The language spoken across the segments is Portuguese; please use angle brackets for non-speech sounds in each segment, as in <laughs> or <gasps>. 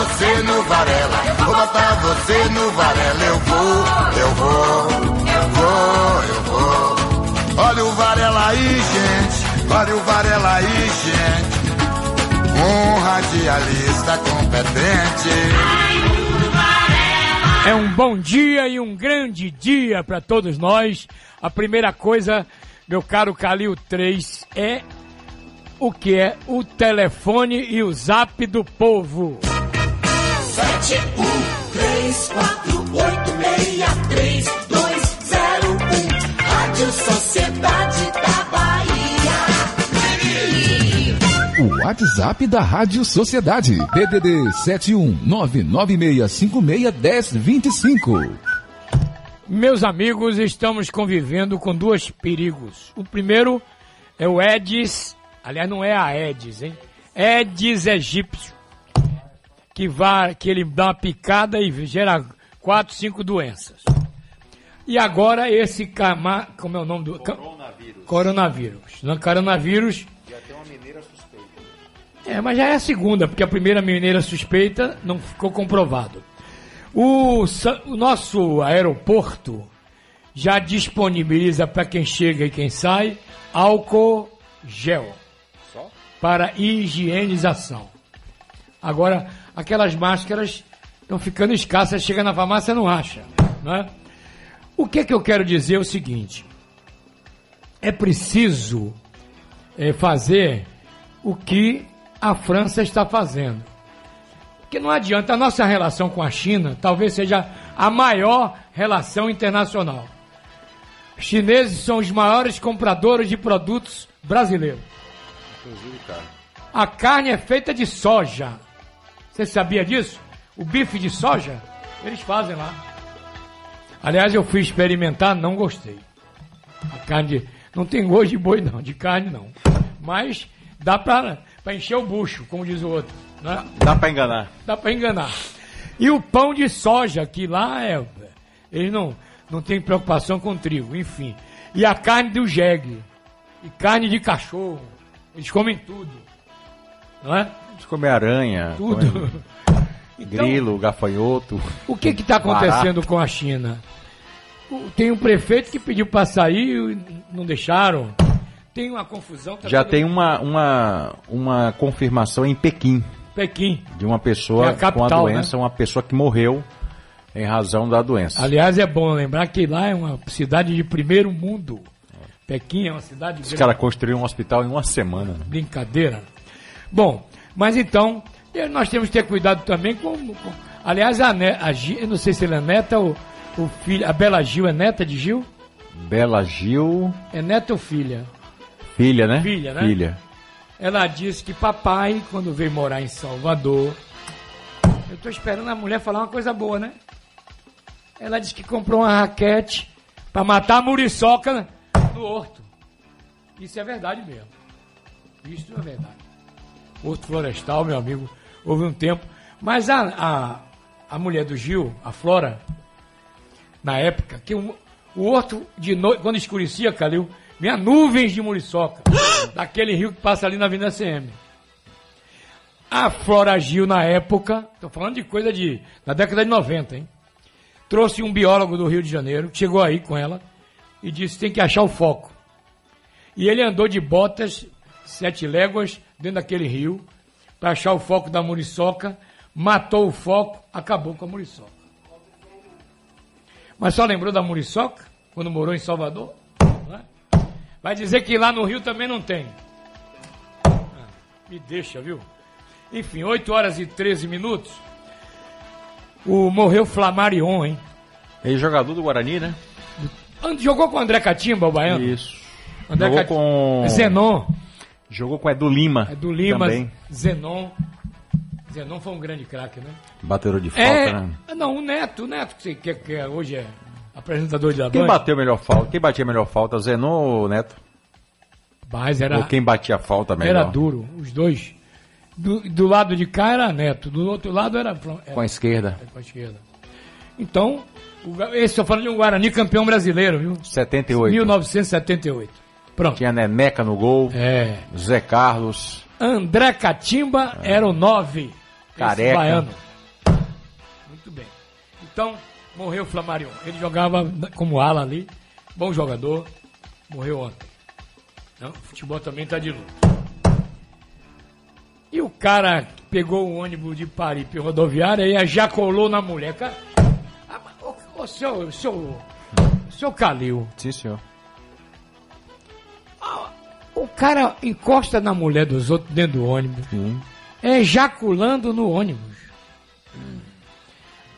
você no Varela, vou botar você no Varela. Eu vou, eu vou, eu vou, eu vou. Olha o Varela aí, gente, olha o Varela aí, gente. Um radialista competente. É um bom dia e um grande dia para todos nós. A primeira coisa, meu caro Calil 3, é o que é o telefone e o zap do povo. Sete um três quatro oito meia três dois zero um Rádio Sociedade da Bahia. O WhatsApp da Rádio Sociedade. DDD 71996561025. Meus amigos, estamos convivendo com dois perigos. O primeiro é o Edis, aliás, não é a Edis, hein? Edis egípcio, que, vai, que ele dá uma picada e gera quatro, cinco doenças. E agora esse cama, como é o nome do coronavírus? Coronavírus. No coronavírus. Já tem uma mineira suspeita. É, mas já é a segunda, porque a primeira mineira suspeita não ficou comprovado. O, o nosso aeroporto já disponibiliza para quem chega e quem sai álcool gel para higienização. Agora, aquelas máscaras estão ficando escassas, chega na farmácia não acha, né? O que que eu quero dizer é o seguinte: é preciso eh, fazer o que a França está fazendo. Porque não adianta, a nossa relação com a China talvez seja a maior relação internacional. Os chineses são os maiores compradores de produtos brasileiros. A carne é feita de soja. Você sabia disso? O bife de soja, eles fazem lá. Aliás, eu fui experimentar, não gostei. A carne de- não tem gosto de boi não, de carne não. Mas dá pra encher o bucho, como diz o outro. Né? Dá pra enganar. Dá pra enganar. E o pão de soja, que lá é. Eles não, não têm preocupação com trigo, enfim. E a carne do jegue. E carne de cachorro. Eles comem tudo. Não é? Eles comem aranha, Tudo. comem Então, grilo, gafanhoto. o que está acontecendo com a China? Tem um prefeito que pediu para sair e não deixaram. Tem uma confusão. tá Já todo- tem uma, uma, uma confirmação em Pequim Pequim. de uma É pessoa a com a capital, doença, uma pessoa que morreu em razão da doença. Aliás, é bom lembrar que lá é uma cidade de primeiro mundo. Pequim é uma cidade Os caras construíram um hospital em uma semana. Brincadeira. Bom, mas então, eh, nós temos que ter cuidado também com. com- aliás, a, ne, a Gil, eu não sei se ela é neta ou, ou filha. A Bela Gil é neta de Gil? Bela Gil, É neta ou filha? filha, né? Filha, né? Filha. Ela disse que papai, quando veio morar em Salvador. Eu tô esperando a mulher falar uma coisa boa, né? Ela disse que comprou uma raquete para matar a muriçoca no horto. Isso é verdade mesmo. Isso é verdade. Horto florestal, meu amigo, houve um tempo. Mas a, a, a mulher do Gil, a Flora, na época, que o, o horto, de noite, quando escurecia, Calil, vinha nuvens de muriçoca, <gasps> daquele rio que passa ali na Avenida CM. A Flora Gil, na época, estou falando de coisa de. na década de 90, hein? Trouxe um biólogo do Rio de Janeiro, chegou aí com ela, e disse: tem que achar o foco. E ele andou de botas, sete léguas, dentro daquele rio, para achar o foco da muriçoca, matou o foco, acabou com a muriçoca. Mas só lembrou da muriçoca, quando morou em Salvador? É? Vai dizer que lá no Rio também não tem. Ah, Me deixa, viu? Enfim, 8 horas e 13 minutos. O morreu Flamarion, hein? Ex-jogador do Guarani, né? Jogou com o André Catimba, o baiano? Isso. André Jogou Cat- com. Zenon. Jogou com Edu Lima. É do Lima, Também. Zenon. Zenon foi um grande craque, né? Batedor de falta, É, né? não, o Neto, o Neto, que, que, que é- hoje é apresentador de Quem bateu melhor falta? Quem batia melhor falta? Zenon ou Neto? Mas era, Ou quem batia falta melhor? era duro, os dois. Do, do lado de cá era Neto, do outro lado era, era Com a esquerda. com a esquerda. Então, o, esse estou falando de um Guarani campeão brasileiro, viu? 78. 1978. Pronto. Tinha Neneca no gol. É. Zé Carlos. André Catimba era o 9. Careca. Baiano. Muito bem. Então, morreu o Flamarion. Ele jogava como ala ali, bom jogador, morreu ontem. Não, o futebol também tá de luto. E o cara pegou o ônibus de Paripe rodoviária e ejaculou na mulher. Cara, ah, ô, ô, seu, seu, seu Calil, Sim, senhor. O cara encosta na mulher dos outros dentro do ônibus. ejaculando no ônibus.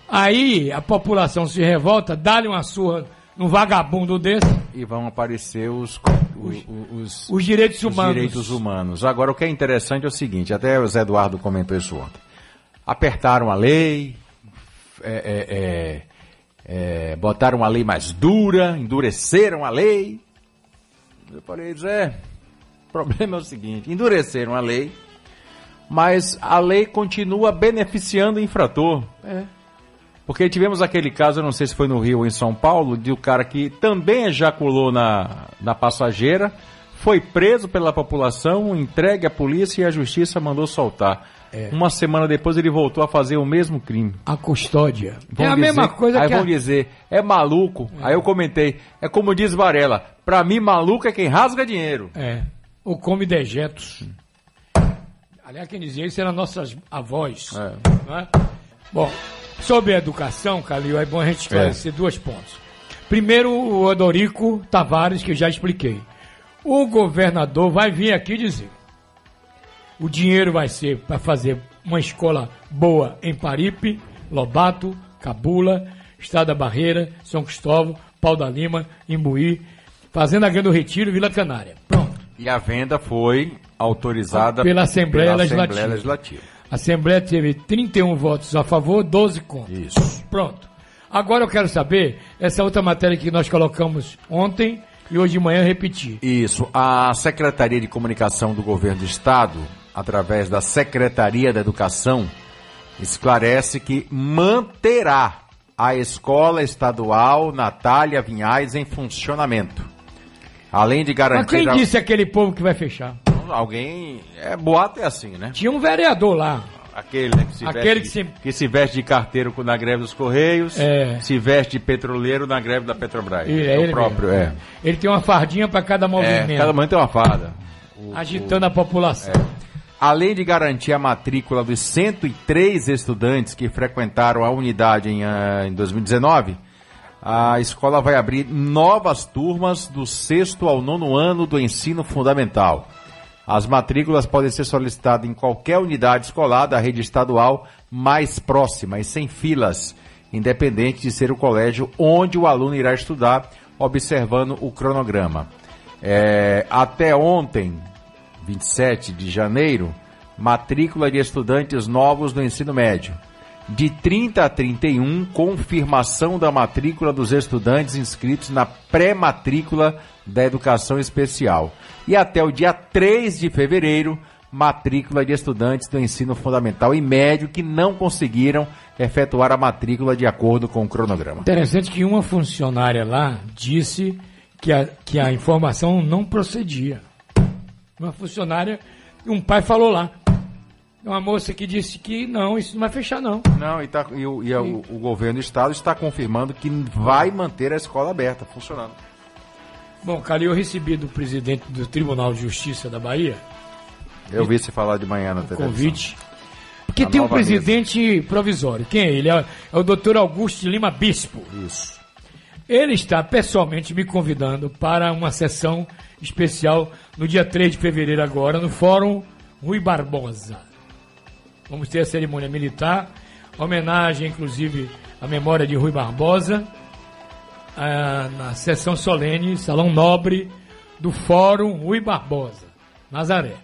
Aí a população se revolta, dá-lhe uma surra num vagabundo desse, E vão aparecer os, os, os, os direitos os humanos. direitos humanos. Agora, o que é interessante é o seguinte, até o Zé Eduardo comentou isso ontem. Apertaram a lei, é, é, é, é, botaram uma lei mais dura, endureceram a lei. Eu falei, Zé, o problema é o seguinte, endureceram a lei, mas a lei continua beneficiando o infrator. Porque tivemos aquele caso, eu não sei se foi no Rio ou em São Paulo, de um cara que também ejaculou na, na passageira, foi preso pela população, entregue à polícia e a justiça mandou soltar. Uma semana depois ele voltou a fazer o mesmo crime. A custódia. Vão é a dizer- mesma coisa aí que a... vão dizer, é maluco. Aí eu comentei, é como diz Varela, pra mim maluco é quem rasga dinheiro. É, ou come dejetos. Aliás, quem dizia isso eram nossas avós. É. não é? Bom, sobre a educação, Calil, é bom a gente esclarecer dois pontos. Primeiro, o Odorico Tavares, que eu já expliquei. O governador vai vir aqui dizer: o dinheiro vai ser para fazer uma escola boa em Paripe, Lobato, Cabula, Estado da Barreira, São Cristóvão, Pau da Lima, Imbuí, Fazenda Grande do Retiro, Vila Canária. Pronto. E a venda foi autorizada Pela Assembleia pela Legislativa. Assembleia Legislativa. A Assembleia teve 31 votos a favor, 12 contra. Isso. Pronto. Agora eu quero saber essa outra matéria que nós colocamos ontem e hoje de manhã repetir. Isso. A Secretaria de Comunicação do Governo do Estado, através da Secretaria da Educação, esclarece que manterá a Escola Estadual Natália Vinhais em funcionamento. Além de Mas garantir. quem a- disse aquele povo que vai fechar? Alguém. É boato é assim, né? Tinha um vereador lá. Aquele, né, que se Aquele veste, que se- se veste de carteiro na greve dos Correios, É. se veste de petroleiro na greve da Petrobras. Ele, é ele o próprio, mesmo. é. Ele tem uma fardinha para cada É, movimento, cada momento tem uma farda. agitando a população. Além de garantir a matrícula dos 103 estudantes que frequentaram a unidade em, ah, em 2019, a escola vai abrir novas turmas do sexto ao nono ano do ensino fundamental. As matrículas podem ser solicitadas em qualquer unidade escolar da rede estadual mais próxima e sem filas, independente de ser o colégio onde o aluno irá estudar, observando o cronograma. É, até ontem, 27 de janeiro, matrícula de estudantes novos do ensino médio. De 30 a 31, confirmação da matrícula dos estudantes inscritos na pré-matrícula da educação especial. E até o dia 3 de fevereiro, matrícula de estudantes do ensino fundamental e médio que não conseguiram efetuar a matrícula de acordo com o cronograma. Interessante que uma funcionária lá disse que a, que a informação não procedia. Uma funcionária, um pai falou lá. Uma moça que disse que não, isso não vai fechar não. Não, e, tá- e o, e o- o governo do estado está confirmando que vai manter a escola aberta, funcionando. Bom, Calil, eu recebi do presidente do Tribunal de Justiça da Bahia Eu vi você falar de manhã na televisão. convite. Porque A tem um presidente provisório. Quem é ele? É, é o doutor Augusto Lima Bispo. Isso. Ele está pessoalmente me convidando para uma sessão especial no dia 3 de fevereiro agora, no Fórum Rui Barbosa. Vamos ter a cerimônia militar, homenagem inclusive à memória de Rui Barbosa, ah, na sessão solene, Salão Nobre do Fórum Rui Barbosa, Nazaré.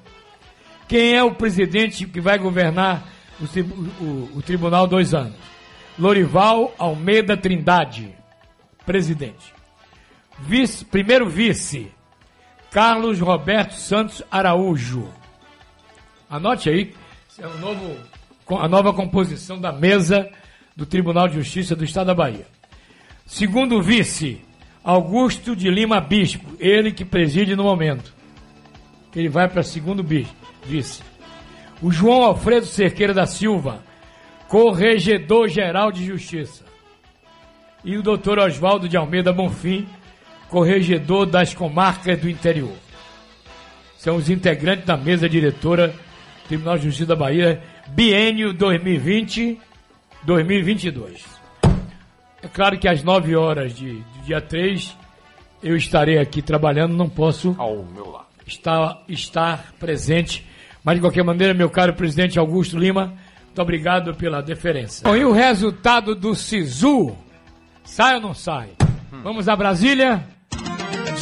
Quem é o presidente que vai governar o, o- o tribunal dois anos? Lorival Almeida Trindade, presidente. Vice, primeiro vice, Carlos Roberto Santos Araújo. Anote aí, é o novo, a nova composição da mesa do Tribunal de Justiça do Estado da Bahia. Segundo vice, Augusto de Lima Bispo, ele que preside no momento. Ele vai para segundo vice. O João Alfredo Cerqueira da Silva, Corregedor-Geral de Justiça. E o doutor Oswaldo de Almeida Bonfim, Corregedor das Comarcas do Interior. São os integrantes da mesa diretora do Tribunal de Justiça da Bahia, biênio 2020-2022. É claro que às 9 horas de, do dia 3 eu estarei aqui trabalhando, não posso Ao meu lado. estar, estar presente. Mas de qualquer maneira, meu caro presidente Augusto Lima, muito obrigado pela deferência. Bom, e o resultado do SISU? Sai ou não sai? Vamos a Brasília?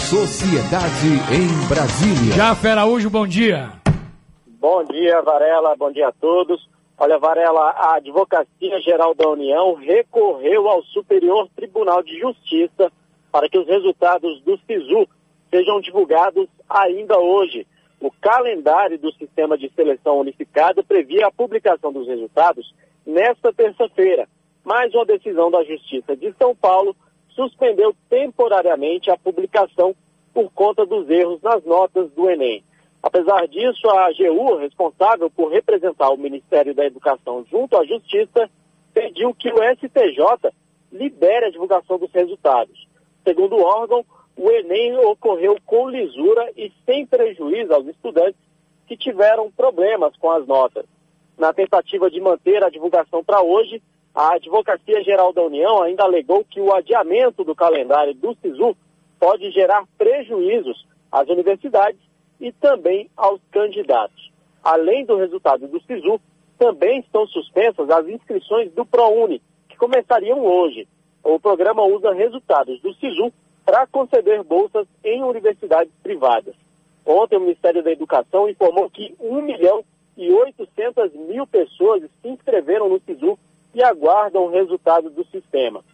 Sociedade em Brasília. Jafé Araújo, bom dia. Bom dia, Varela. Bom dia a todos. Olha, Varela, a Advocacia Geral da União recorreu ao Superior Tribunal de Justiça para que os resultados do SISU sejam divulgados ainda hoje. O calendário do Sistema de Seleção Unificado previa a publicação dos resultados nesta terça-feira, mas uma decisão da Justiça de São Paulo suspendeu temporariamente a publicação por conta dos erros nas notas do Enem. Apesar disso, a AGU, responsável por representar o Ministério da Educação junto à Justiça, pediu que o STJ libere a divulgação dos resultados. Segundo o órgão, o Enem ocorreu com lisura e sem prejuízo aos estudantes que tiveram problemas com as notas. Na tentativa de manter a divulgação para hoje, a Advocacia Geral da União ainda alegou que o adiamento do calendário do SISU pode gerar prejuízos às universidades e também aos candidatos. Além do resultado do SISU, também estão suspensas as inscrições do ProUni, que começariam hoje. O programa usa resultados do SISU para conceder bolsas em universidades privadas. Ontem, o Ministério da Educação informou que 1 milhão e 800 mil pessoas se inscreveram no SISU e aguardam o resultado do sistema.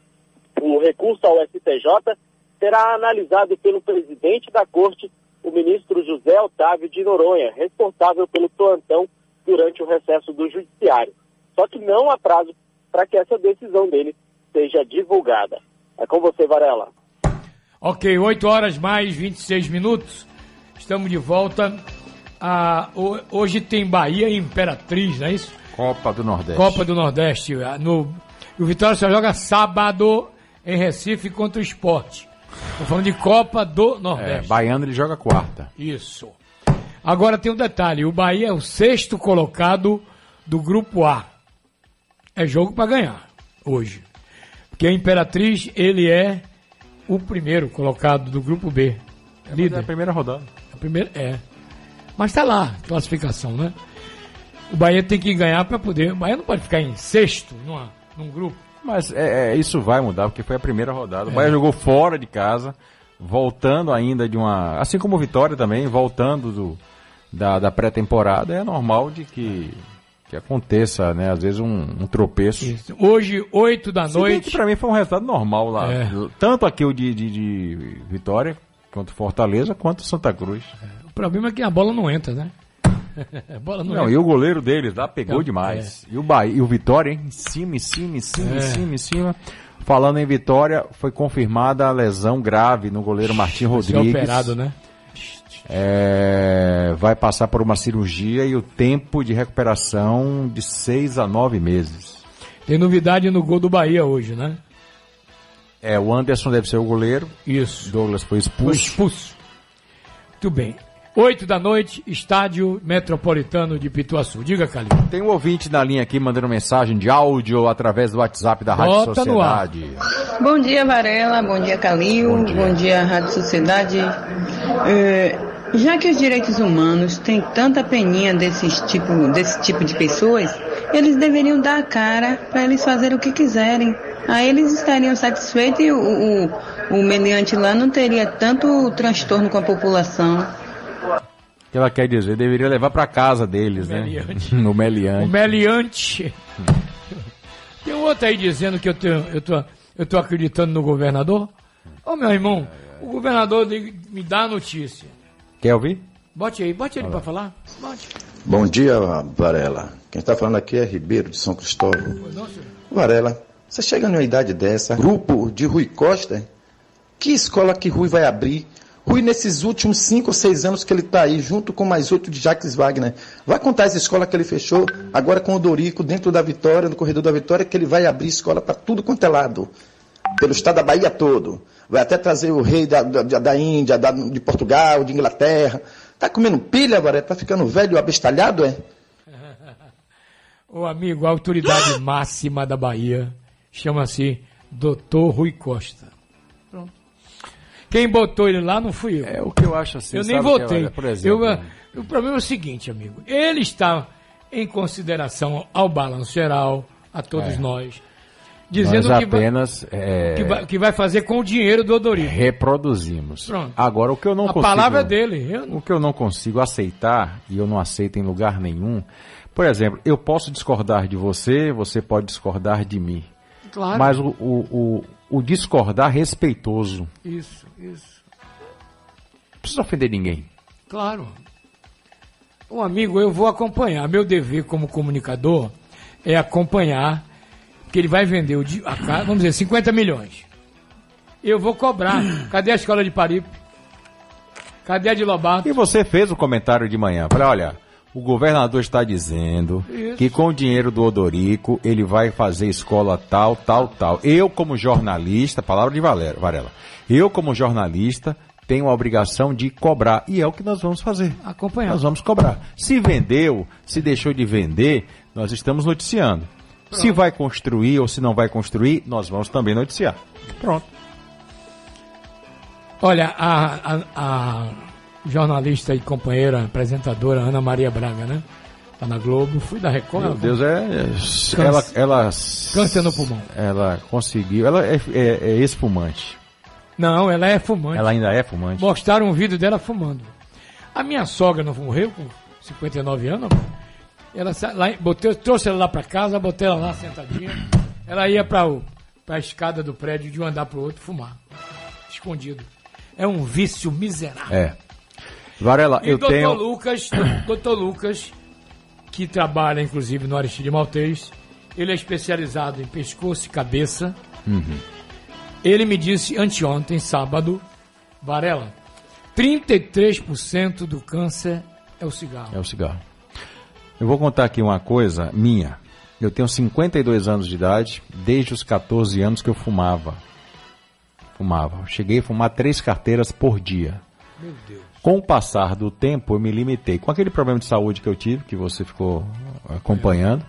O recurso ao STJ será analisado pelo presidente da Corte, o ministro José Otávio de Noronha, responsável pelo plantão durante o recesso do Judiciário. Só que não há prazo para que essa decisão dele seja divulgada. É com você, Varela. Ok, 8 horas mais 26 minutos. Estamos de volta. Ah, ho- hoje tem Bahia e Imperatriz, não é isso? Copa do Nordeste. Copa do Nordeste. No, o Vitória só joga sábado em Recife contra o esporte. Estou falando de Copa do É, Nordeste. Baiano ele joga quarta. Isso. Agora tem um detalhe: o Bahia é o sexto colocado do grupo A. É jogo para ganhar hoje. Porque a Imperatriz, ele é o primeiro colocado do grupo B. É a Líder. primeira rodada. A primeira é. Mas tá lá, classificação, né? O Bahia tem que ganhar para poder. O Bahia não pode ficar em sexto numa, num grupo. Mas é, é, isso vai mudar, porque foi a primeira rodada. É. O Bahia jogou fora de casa, voltando ainda de uma. Assim como o Vitória também, voltando do, da, da pré-temporada. É normal de que, que aconteça, né? Às vezes um, um tropeço. Isso. Hoje, 8 da Se noite. pra mim foi um resultado normal lá. É. Tanto aqui o de, de, de Vitória, quanto Fortaleza, quanto Santa Cruz. O problema é que a bola não entra, né? <laughs> bola não, e o goleiro deles lá pegou Não, demais. E o Bahia, e o Vitória, hein? Em cima, em cima, em cima, É. em cima, em cima. Falando em Vitória, foi confirmada a lesão grave no goleiro Martim Rodrigues. operado, né? É, vai passar por uma cirurgia e o tempo de recuperação de seis a nove meses. Tem novidade no gol do Bahia hoje, né? É, o Anderson deve ser o goleiro. Isso. Douglas foi Foi expulso. expulso. Muito bem. 8 da noite, estádio metropolitano de Pituaçu. Diga, Calil. Tem um ouvinte na linha aqui mandando mensagem de áudio através do WhatsApp da Rádio Bota. Sociedade. Bom dia, Varela. Bom dia, Calil. Bom dia, Rádio Sociedade. É, já que os direitos humanos têm tanta peninha desses tipo, desse tipo de pessoas, eles deveriam dar a cara para eles fazerem o que quiserem. Aí eles estariam satisfeitos e o, o, o meliante lá não teria tanto transtorno com a população. O que ela quer dizer? Deveria levar pra casa deles, né? Meliante. no <laughs> O Meliante. meliante. Tem um outro aí dizendo que eu, tenho, eu, tô, eu tô acreditando no governador. Ô, meu irmão, o governador de- me dá a notícia. Quer ouvir? Bote aí, bote ele pra falar. Bote. Bom dia, Varela. Quem está falando aqui é Ribeiro de São Cristóvão. Varela, você chega numa idade dessa, grupo de Rui Costa, que escola que Rui vai abrir Rui, nesses últimos cinco ou seis anos que ele está aí, junto com mais oito de Jacques Wagner, vai contar as escolas que ele fechou, agora com o Dorico, dentro da Vitória, no corredor da Vitória, que ele vai abrir escola para tudo quanto é lado, pelo estado da Bahia todo. Vai até trazer o rei da, da, da Índia, da- de Portugal, de Inglaterra. Tá comendo pilha agora? Tá ficando velho, abestalhado, é? <laughs> Ô amigo, a autoridade máxima da Bahia chama-se Doutor Rui Costa. Pronto. Quem botou ele lá não fui eu. É o que eu acho assim. eu nem votei. olha, por exemplo, Eu, eh, o problema é o seguinte, amigo. Ele está em consideração ao balanço geral, a todos É. nós, dizendo nós que, vai, apenas é, que, vai, que vai fazer com o dinheiro do Odorico. reproduzimos. Pronto. Agora, o que eu não a consigo... palavra é dele. Eu, O que eu não consigo aceitar, e eu não aceito em lugar nenhum, por exemplo, eu posso discordar de você, você pode discordar de mim. claro. Mas o, o, o, o discordar respeitoso. Isso, isso. Não precisa ofender ninguém. Claro. Um amigo, eu vou acompanhar. Meu dever como comunicador é acompanhar que ele vai vender o, a casa, vamos dizer, 50 milhões. Eu vou cobrar. Cadê a escola de Paripe? Cadê a de Lobato? E você fez o comentário de manhã. Falei, olha, o governador está dizendo Isso. que com o dinheiro do Odorico ele vai fazer escola tal, tal, tal. Eu, como jornalista, palavra de Varela, eu, como jornalista, tenho a obrigação de cobrar. E é o que nós vamos fazer. Acompanhar. Nós vamos cobrar. Se vendeu, se deixou de vender, nós estamos noticiando. Se vai construir ou se não vai construir, nós vamos também noticiar. Pronto. Olha, a, a- a jornalista e companheira apresentadora Ana Maria Braga, né? Tá na Globo, fui da Record. Meu Deus, é. Ela, ela. Câncer no pulmão. Ela conseguiu. Ela é, é, é espumante. Não, ela é fumante. Ela ainda é fumante. Mostraram um vídeo dela fumando. A minha sogra não morreu com 59 anos? Ela lá, botei, trouxe ela lá pra casa, botei ela lá sentadinha. Ela ia pra, o, pra escada do prédio de um andar pro outro fumar. Escondido. É um vício miserável. É. Varela, E eu o doutor tenho. Lucas, <coughs> doutor Lucas, que trabalha inclusive no Aristide Maltês, ele é especializado em pescoço e cabeça. Uhum. Ele me disse anteontem, sábado, Varela, 33% do câncer é o cigarro. É o cigarro. Eu vou contar aqui uma coisa minha. Eu tenho 52 anos de idade, desde os 14 anos que eu fumava. Fumava. Cheguei a fumar três carteiras por dia. Meu Deus. Com o passar do tempo, eu me limitei. Com aquele problema de saúde que eu tive, que você ficou acompanhando,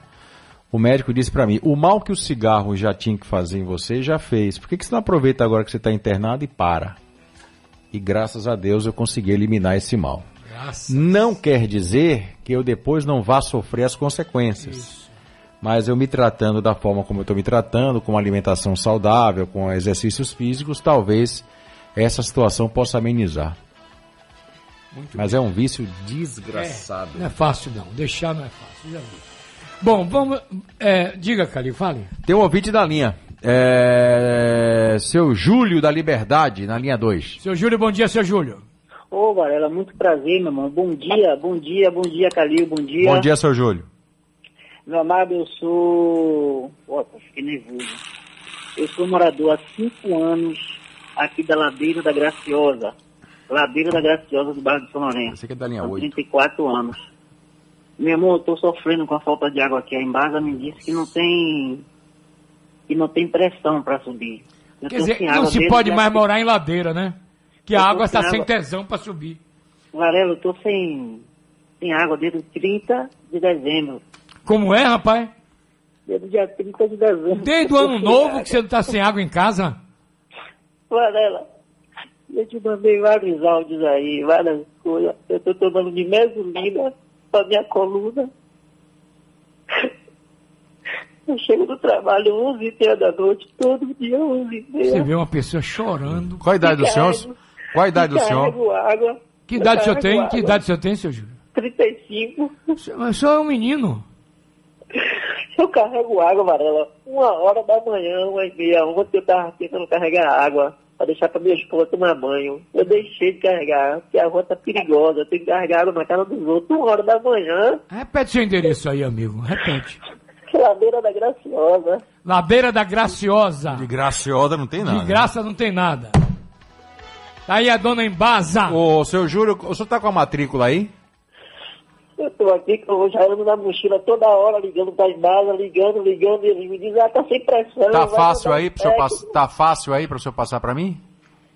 o médico disse pra mim: o mal que o cigarro já tinha que fazer em você, já fez. Por que, que você não aproveita agora que você está internado e para? E graças a Deus eu consegui eliminar esse mal. Graças. Não quer dizer que eu depois não vá sofrer as consequências. Mas eu me tratando da forma como eu estou me tratando, com uma alimentação saudável, com exercícios físicos, talvez essa situação possa amenizar. Mas é um vício desgraçado. Não é fácil não, deixar não é fácil, já vi. Bom, vamos. é, diga, Calil, fale. Tem um ouvinte da linha. É... Seu Júlio da Liberdade, na linha 2. Seu Júlio, bom dia, seu Júlio. Ô, Varela, muito prazer, meu irmão. Bom dia, bom dia, bom dia, Calil, bom dia. Bom dia, seu Júlio. Meu amado, eu sou. Opa, fiquei nervoso. Eu sou morador há cinco anos aqui da Ladeira da Graciosa. Ladeira da Graciosa do bairro de São Lourenço. Você que é da linha São 8. 34 anos. Meu irmão, eu tô sofrendo com a falta de água aqui. A Embasa me disse que não tem. que não tem pressão para subir. Eu Quer dizer, sem não se pode a- mais morar em ladeira, né? Que a Eu tô água está sem sem água. tesão para subir. Varela, eu tô sem, sem água desde o 30 de dezembro. Como é, rapaz? Desde o dia 30 de dezembro. Desde o ano <laughs> novo que você não está sem água em casa? Varela, eu te mandei vários áudios aí, várias coisas. Eu tô tomando de mesolina pra minha coluna. <laughs> Eu chego do trabalho 11 h 30 da noite, todo dia 11 h 30 Você vê uma pessoa chorando. Qual a idade do senhor? Qual a idade do senhor? Carrego água. Que idade o senhor tem? carrego Que água. idade o senhor tem, seu Júlio? 35. Mas o senhor é um menino. <laughs> Eu carrego água, Varela, uma hora da manhã, uma e meia. Ontem eu tava tentando carregar água pra deixar pra minha esposa tomar banho. Eu deixei de carregar, porque a rua tá perigosa. Eu tenho que carregar água na casa dos outros, uma hora da manhã. Repete seu endereço aí, amigo. Repete. Ladeira da Graciosa. Ladeira da Graciosa. De graciosa não tem nada. De graça não tem nada. Tá aí a dona Embasa. Ô, seu Júlio, o senhor tá com a matrícula aí? Eu tô aqui eu já ando na mochila toda hora, ligando pra Embasa, ligando, ligando, e ele me diz, ah, tá sem pressão. Tá fácil aí pro pass... Tá fácil aí pro senhor passar pra mim?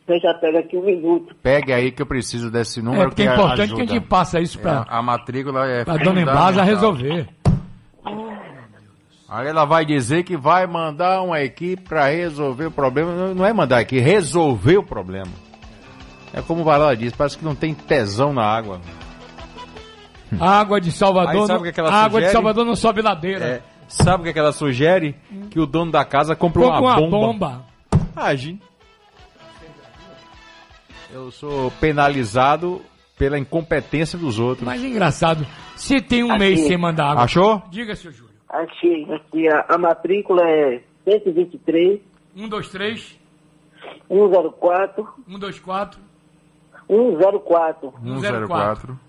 Eu já pego aqui um minuto. Pegue aí que eu preciso desse número É porque é que importante ajuda. que a gente passa isso É, pra, a matrícula é pra dona. Embasa resolver. Aí ela vai dizer que vai mandar uma equipe pra resolver o problema. Não- Não é mandar aqui, resolver o problema. É como o Varela diz, parece que não tem tesão na água. Água de Salvador. Aí sabe não- o que é ela água de? Salvador não sobe ladeira. É, sabe o que, é que ela sugere? Que o dono da casa compre Compra uma, uma bomba. bomba. Age. Eu sou penalizado pela incompetência dos outros. Mas engraçado, se tem um Aqui. mês sem mandar água. Achou? Diga, seu Júlio. Achei, aqui a, a matrícula é 123, Um, dois, três. 104, Um, dois, quatro. 104, 104.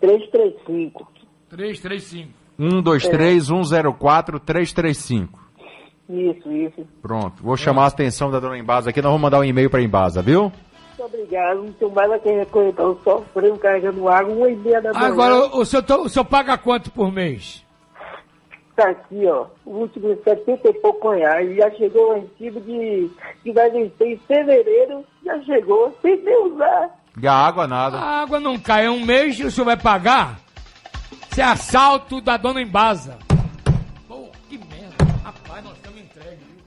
335. Três, três, cinco. 123 104 335. Isso, isso. Pronto. Vou chamar a atenção da dona Embasa aqui. Nós vamos mandar um e-mail pra Embasa, viu? Muito obrigado, não tenho mais a quem recorrer, não. Sofrendo, carregando água, uma e meia da manhã. Agora, o senhor, o senhor paga quanto por mês? Tá aqui, ó, o último de 70 e pouco reais, já chegou o recibo de, que vai vencer em fevereiro, já chegou, sem nem usar. E a água nada. A água não cai é um mês e o senhor vai pagar? Isso é assalto da dona Embasa. Pô, que merda. Rapaz, nós estamos entregues, viu?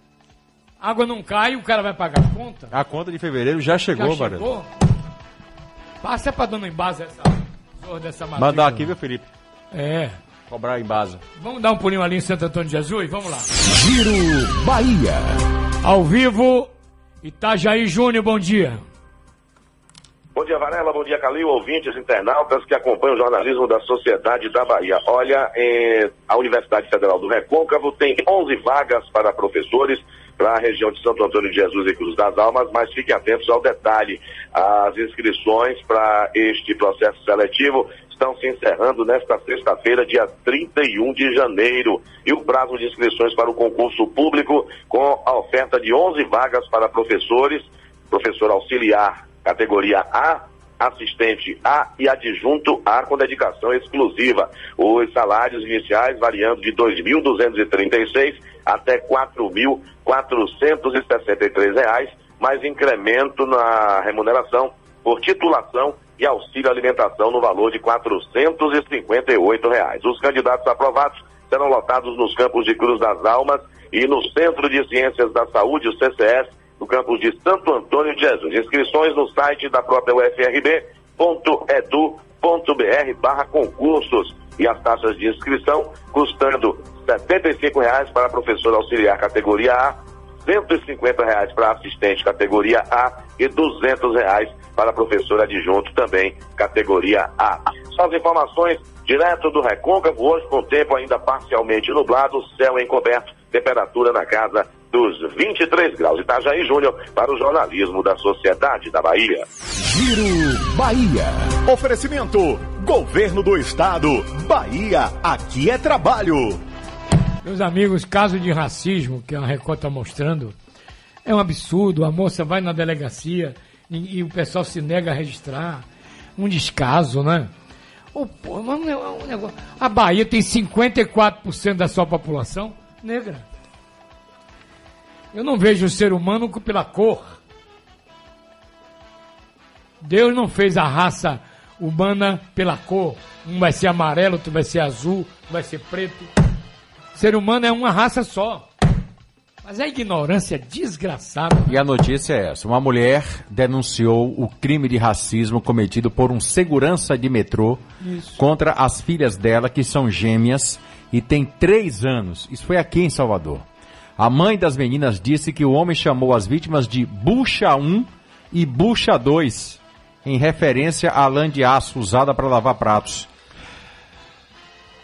Água não cai e o cara vai pagar a conta? A conta de fevereiro já chegou, Já chegou? Passa pra dona Embasa essa dessa matrícula. Mandar aqui, viu, Felipe? É. Cobrar a Embasa. Vamos dar um pulinho ali em Santo Antônio de Jesus? Vamos lá. Giro Bahia. Ao vivo, Itajaí Júnior, bom dia. Bom dia, Varela. Bom dia, Calil, ouvintes, internautas que acompanham o jornalismo da Sociedade da Bahia. Olha, eh, a Universidade Federal do Recôncavo tem 11 vagas para professores para a região de Santo Antônio de Jesus e Cruz das Almas, mas fiquem atentos ao detalhe. As inscrições para este processo seletivo estão se encerrando nesta sexta-feira, dia 31 de janeiro. E o prazo de inscrições para o concurso público, com a oferta de 11 vagas para professores, professor auxiliar categoria A, assistente A e adjunto A com dedicação exclusiva. Os salários iniciais variando de R$ 2.236 até 4.463 reais, mais incremento na remuneração por titulação e auxílio alimentação no valor de 458 reais. Os candidatos aprovados serão lotados nos campos de Cruz das Almas e no Centro de Ciências da Saúde, o CCS, no campus de Santo Antônio de Jesus. Inscrições no site da própria ufrb.edu.br barra concursos e as taxas de inscrição custando 75 reais para professor auxiliar categoria A, 150 reais para assistente categoria A e 200 reais para professor adjunto também categoria A. Só as informações direto do Recôncavo, hoje com o tempo ainda parcialmente nublado, céu encoberto, temperatura na casa dos 23 graus. Itajaí Júnior para o jornalismo da Sociedade da Bahia. Giro Bahia. Oferecimento: Governo do Estado. Bahia, aqui é trabalho. Meus amigos, caso de racismo que a Record está mostrando, é um absurdo. A moça vai na delegacia e, e o pessoal se nega a registrar. Um descaso, né? Ô, pô, mas é um negócio. A Bahia tem 54% da sua população negra. Eu não vejo o ser humano pela cor. Deus não fez a raça humana pela cor. Um vai ser amarelo, outro vai ser azul, outro vai ser preto. Ser humano é uma raça só. Mas a ignorância desgraçada. E a notícia é essa: uma mulher denunciou o crime de racismo cometido por um segurança de metrô Isso. contra as filhas dela, que são gêmeas e têm três anos. Isso foi aqui em Salvador. A mãe das meninas disse que o homem chamou as vítimas de Bucha 1 e Bucha 2, em referência à lã de aço usada para lavar pratos.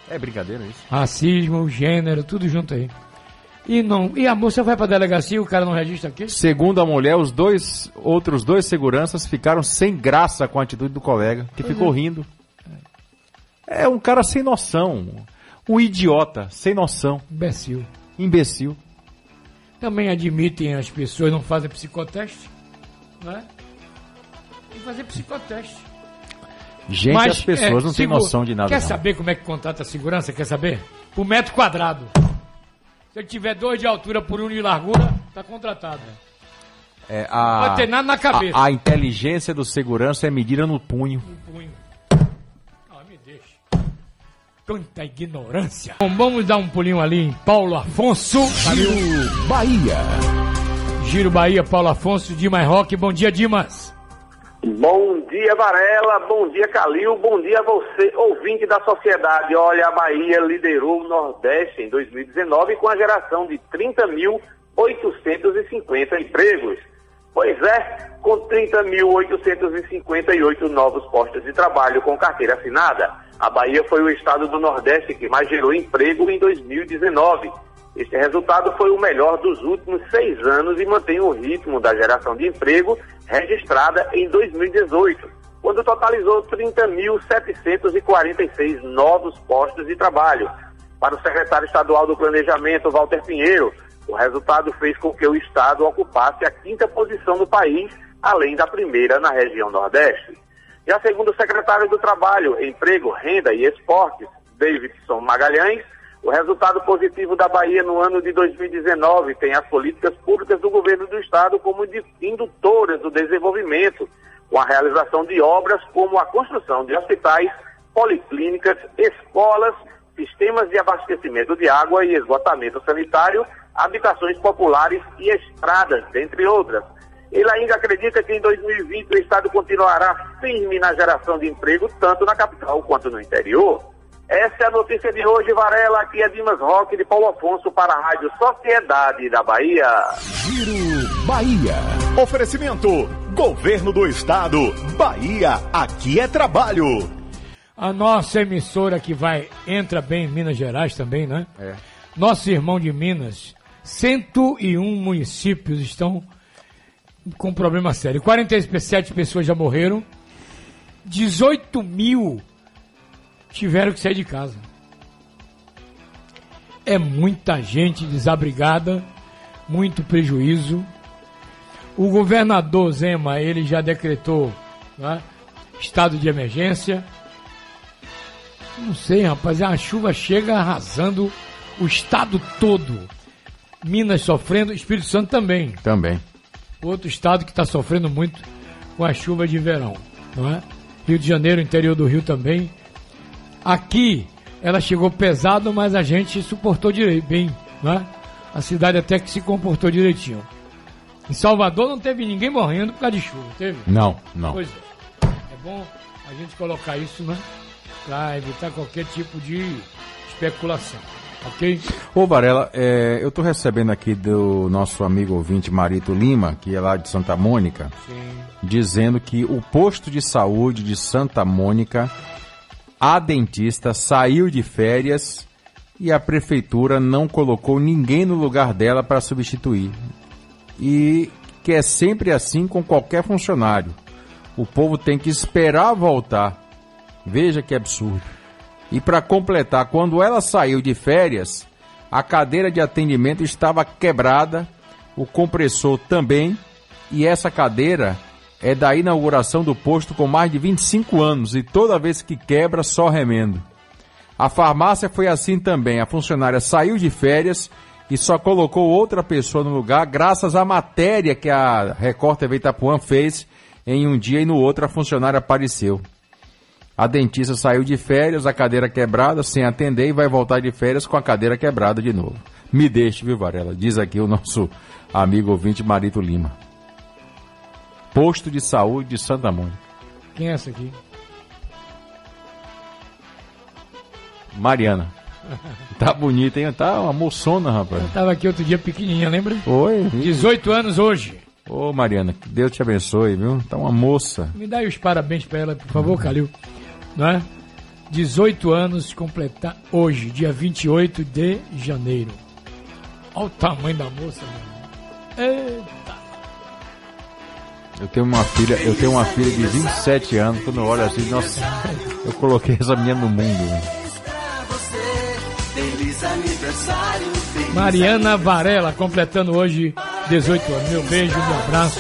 É brincadeira isso? Racismo, gênero, tudo junto aí. E, não, e a moça vai pra delegacia e o cara não registra aqui? Segundo a mulher, os dois outros dois seguranças ficaram sem graça com a atitude do colega, que ficou rindo. É um cara sem noção, um idiota, sem noção, Imbecil. imbecil. Também admitem as pessoas não fazem psicoteste, né? Tem que fazer psicoteste. Gente, as pessoas é, não têm noção de nada. Quer não. saber como é que contrata a segurança? Quer saber? Por metro quadrado. Se ele tiver dois de altura por um de largura, tá contratado. É, a, Pode ter nada na cabeça. A, a inteligência do segurança é medida no punho. Tanta ignorância. Bom, vamos dar um pulinho ali em Paulo Afonso. Giro Bahia. Giro Bahia, Paulo Afonso, Dimas Roque. Bom dia, Dimas. Bom dia, Varela. Bom dia, Calil. Bom dia a você, ouvinte da sociedade. Olha, a Bahia liderou o Nordeste em 2019 com a geração de 30.850 empregos. Pois é, com 30.858 novos postos de trabalho com carteira assinada. A Bahia foi o estado do Nordeste que mais gerou emprego em 2019. Este resultado foi o melhor dos últimos seis anos e mantém o ritmo da geração de emprego registrada em 2018, quando totalizou 30.746 novos postos de trabalho. Para o secretário estadual do Planejamento, Walter Pinheiro, o resultado fez com que o estado ocupasse a quinta posição do país, além da primeira na região Nordeste. Já segundo o secretário do Trabalho, Emprego, Renda e Esportes, Davidson Magalhães, o resultado positivo da Bahia no ano de 2019 tem as políticas públicas do governo do estado como indutoras do desenvolvimento, com a realização de obras como a construção de hospitais, policlínicas, escolas, sistemas de abastecimento de água e esgotamento sanitário, habitações populares e estradas, dentre outras. Ele ainda acredita que em 2020 o Estado continuará firme na geração de emprego, tanto na capital quanto no interior. Essa é a notícia de hoje, Varela. Aqui é Dimas Roque de Paulo Afonso para a Rádio Sociedade da Bahia. Giro Bahia. Oferecimento: Governo do Estado. Bahia, aqui é trabalho. A nossa emissora que vai, entra bem em Minas Gerais também, né? É. Nosso irmão de Minas, 101 municípios estão com problema sério. 47 pessoas já morreram, 18 mil tiveram que sair de casa. É muita gente desabrigada, muito prejuízo. O governador Zema, ele já decretou né, estado de emergência. Não sei, rapaz, a chuva chega arrasando o estado todo. Minas sofrendo, Espírito Santo também. Também. Outro estado que está sofrendo muito com a chuva de verão, não é? Rio de Janeiro, interior do Rio também. Aqui ela chegou pesado, mas a gente suportou direito, bem, não é? A cidade até que se comportou direitinho. Em Salvador não teve ninguém morrendo por causa de chuva, teve? Não, não. Pois é. É bom a gente colocar isso, né? Para evitar qualquer tipo de especulação. Ok? Ô Varela, é, eu tô recebendo aqui do nosso amigo ouvinte Marito Lima, que é lá de Santa Mônica, Sim. dizendo que o posto de saúde de Santa Mônica, a dentista saiu de férias e a prefeitura não colocou ninguém no lugar dela para substituir. E que é sempre assim com qualquer funcionário. O povo tem que esperar voltar. Veja que absurdo. E para completar, quando ela saiu de férias, a cadeira de atendimento estava quebrada, o compressor também, e essa cadeira é da inauguração do posto com mais de 25 anos e toda vez que quebra só remendo. A farmácia foi assim também, a funcionária saiu de férias e só colocou outra pessoa no lugar graças à matéria que a Record TV Itapuã fez em um dia e no outro a funcionária apareceu. A dentista saiu de férias, a cadeira quebrada, sem atender e vai voltar de férias com a cadeira quebrada de novo. Me deixe, viu, Varela? Diz aqui o nosso amigo ouvinte Marito Lima. Posto de saúde de Santa Mônica. Quem é essa aqui? Mariana. <laughs> Tá bonita, hein? Tá uma moçona, rapaz. Eu tava aqui outro dia pequenininha, lembra? Oi. 18 anos hoje. Ô, Mariana, que Deus te abençoe, viu? Tá uma moça. Me dá os parabéns pra ela, por favor, Calil. Não é? 18 anos completar hoje, dia 28 de janeiro. Olha o tamanho da moça, meu irmão. Eita. Eu tenho uma filha, eu tenho uma filha de 27 anos, quando eu olho assim, nossa, eu coloquei essa menina no mundo. né? Mariana Varela, completando hoje 18 anos. Meu beijo, meu abraço,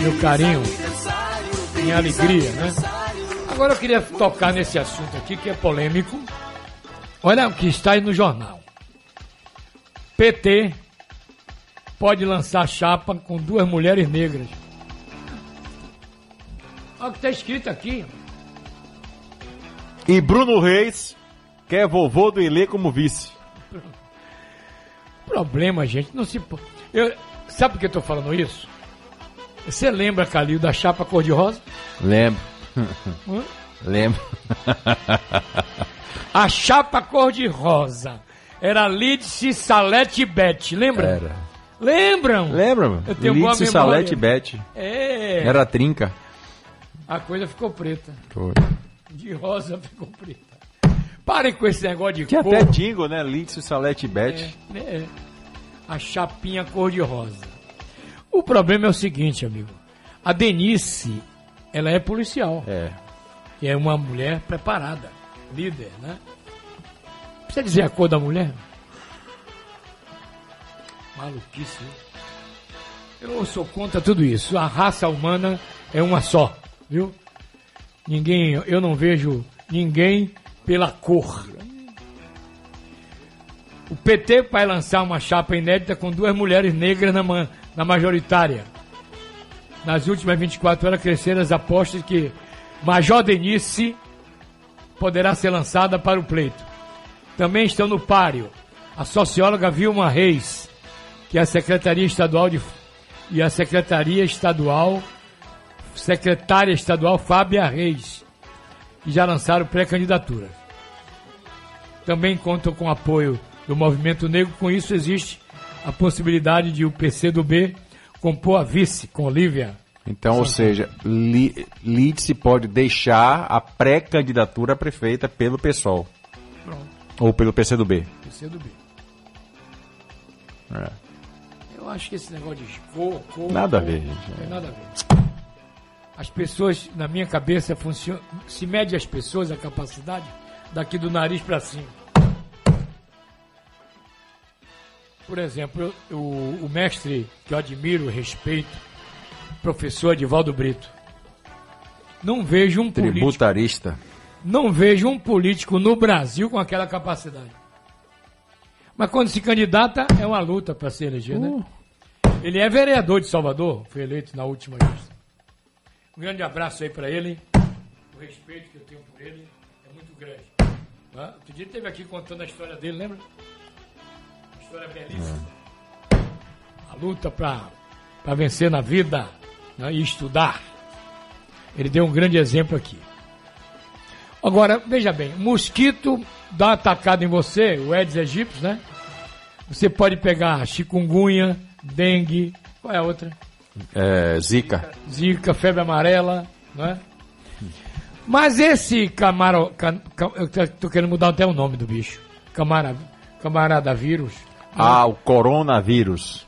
meu carinho. em alegria, né? Agora eu queria tocar nesse assunto aqui que é polêmico. Olha o que está aí no jornal. PT pode lançar chapa com duas mulheres negras. Olha o que está escrito aqui. E Bruno Reis quer vovô do Ilê como vice. Problema, gente, não se. Eu, sabe por que eu tô falando isso? Você lembra, Calil, da chapa cor-de-rosa? Lembro. <laughs> Hã? Lembro. A chapa cor-de-rosa era Lidse, Salete e Bete, lembra? Era. Lembram? Lembra? Boa Lidse. Salete e Bete. É. Era trinca. A coisa ficou preta. Foi. De rosa ficou preta. Parem com esse negócio de Tinha cor. até jingle, né? Lidse, Salete e Bete. É, é. A chapinha cor-de-rosa. O problema é o seguinte, amigo. A Denise, ela é policial. É. E é uma mulher preparada, líder, né? Precisa dizer a cor da mulher? Maluquice. Eu sou contra tudo isso. A raça humana é uma só, viu? Ninguém, eu não vejo ninguém pela cor. O PT vai lançar uma chapa inédita com duas mulheres negras na, na majoritária. Nas últimas 24 horas cresceram as apostas que Major Denise poderá ser lançada para o pleito. Também estão no páreo a socióloga Vilma Reis, que é a Secretaria Estadual de e a Secretaria Estadual Secretária Estadual Fábia Reis, que já lançaram pré-candidaturas. Também contam com apoio do Movimento Negro, com isso existe a possibilidade de o PCdoB compor a vice com Olivia. Então, ou seja, Li- Lidse pode deixar a pré-candidatura a prefeita pelo PSOL. Pronto. Ou pelo PCdoB. PCdoB. É. Eu acho que esse negócio de cor, cor. Nada a cor, ver, gente. Tem nada a ver. As pessoas, na minha cabeça, funcionam. Se mede as pessoas a capacidade daqui do nariz para cima. Por exemplo, eu- o, o mestre que eu admiro, respeito, professor Edivaldo Brito. Não vejo um político, Tributarista. não vejo um político no Brasil com aquela capacidade. Mas quando se candidata, é uma luta para se eleger, né? Ele é vereador de Salvador, foi eleito na última gestão. Um grande abraço aí para ele. O respeito que eu tenho por ele é muito grande. Tá? Outro dia ele esteve aqui contando a história dele, lembra? Uma história belíssima. A luta para vencer na vida né? e estudar. Ele deu um grande exemplo aqui. Agora, veja bem, mosquito dá uma atacada em você, o Aedes aegypti, né? Você pode pegar chikungunya, dengue, qual é a outra? É, Zika. Zika, febre amarela, não é? Mas esse camaro, ca- ca- eu tô- tô querendo mudar até o nome do bicho. Camara, camarada vírus. Ah, o coronavírus.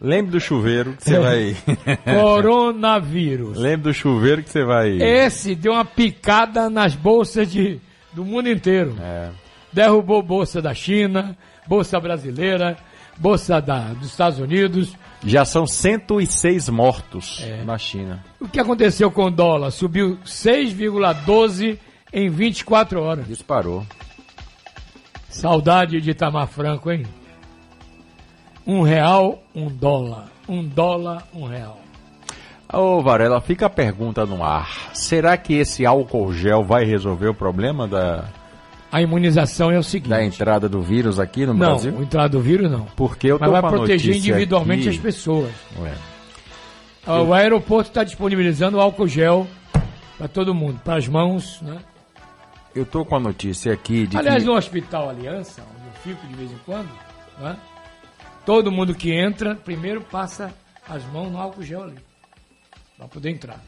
Lembre do chuveiro que você vai. <laughs> Coronavírus. Lembre do chuveiro que você vai. Esse deu uma picada nas bolsas de, do mundo inteiro. É. Derrubou bolsa da China, bolsa brasileira, bolsa da, dos Estados Unidos. Já são 106 mortos É. na China. O que aconteceu com o dólar? Subiu 6,12 em 24 horas. Disparou. Saudade de Itamar Franco, hein? Um real, um dólar. Um dólar, um real. Ô Varela, fica a pergunta no ar. Será que esse álcool gel vai resolver o problema da, A imunização é o seguinte. da entrada do vírus aqui no não, Brasil? o entrada do vírus não. Porque eu tô Mas vai com a proteger individualmente aqui- as pessoas. Ué. Ah, O aeroporto está disponibilizando álcool gel para todo mundo, para as mãos, né? Eu tô com a notícia aqui de Aliás, que... no Hospital Aliança, onde eu fico de vez em quando, né? Todo mundo que entra, primeiro passa as mãos no álcool gel ali, para poder entrar.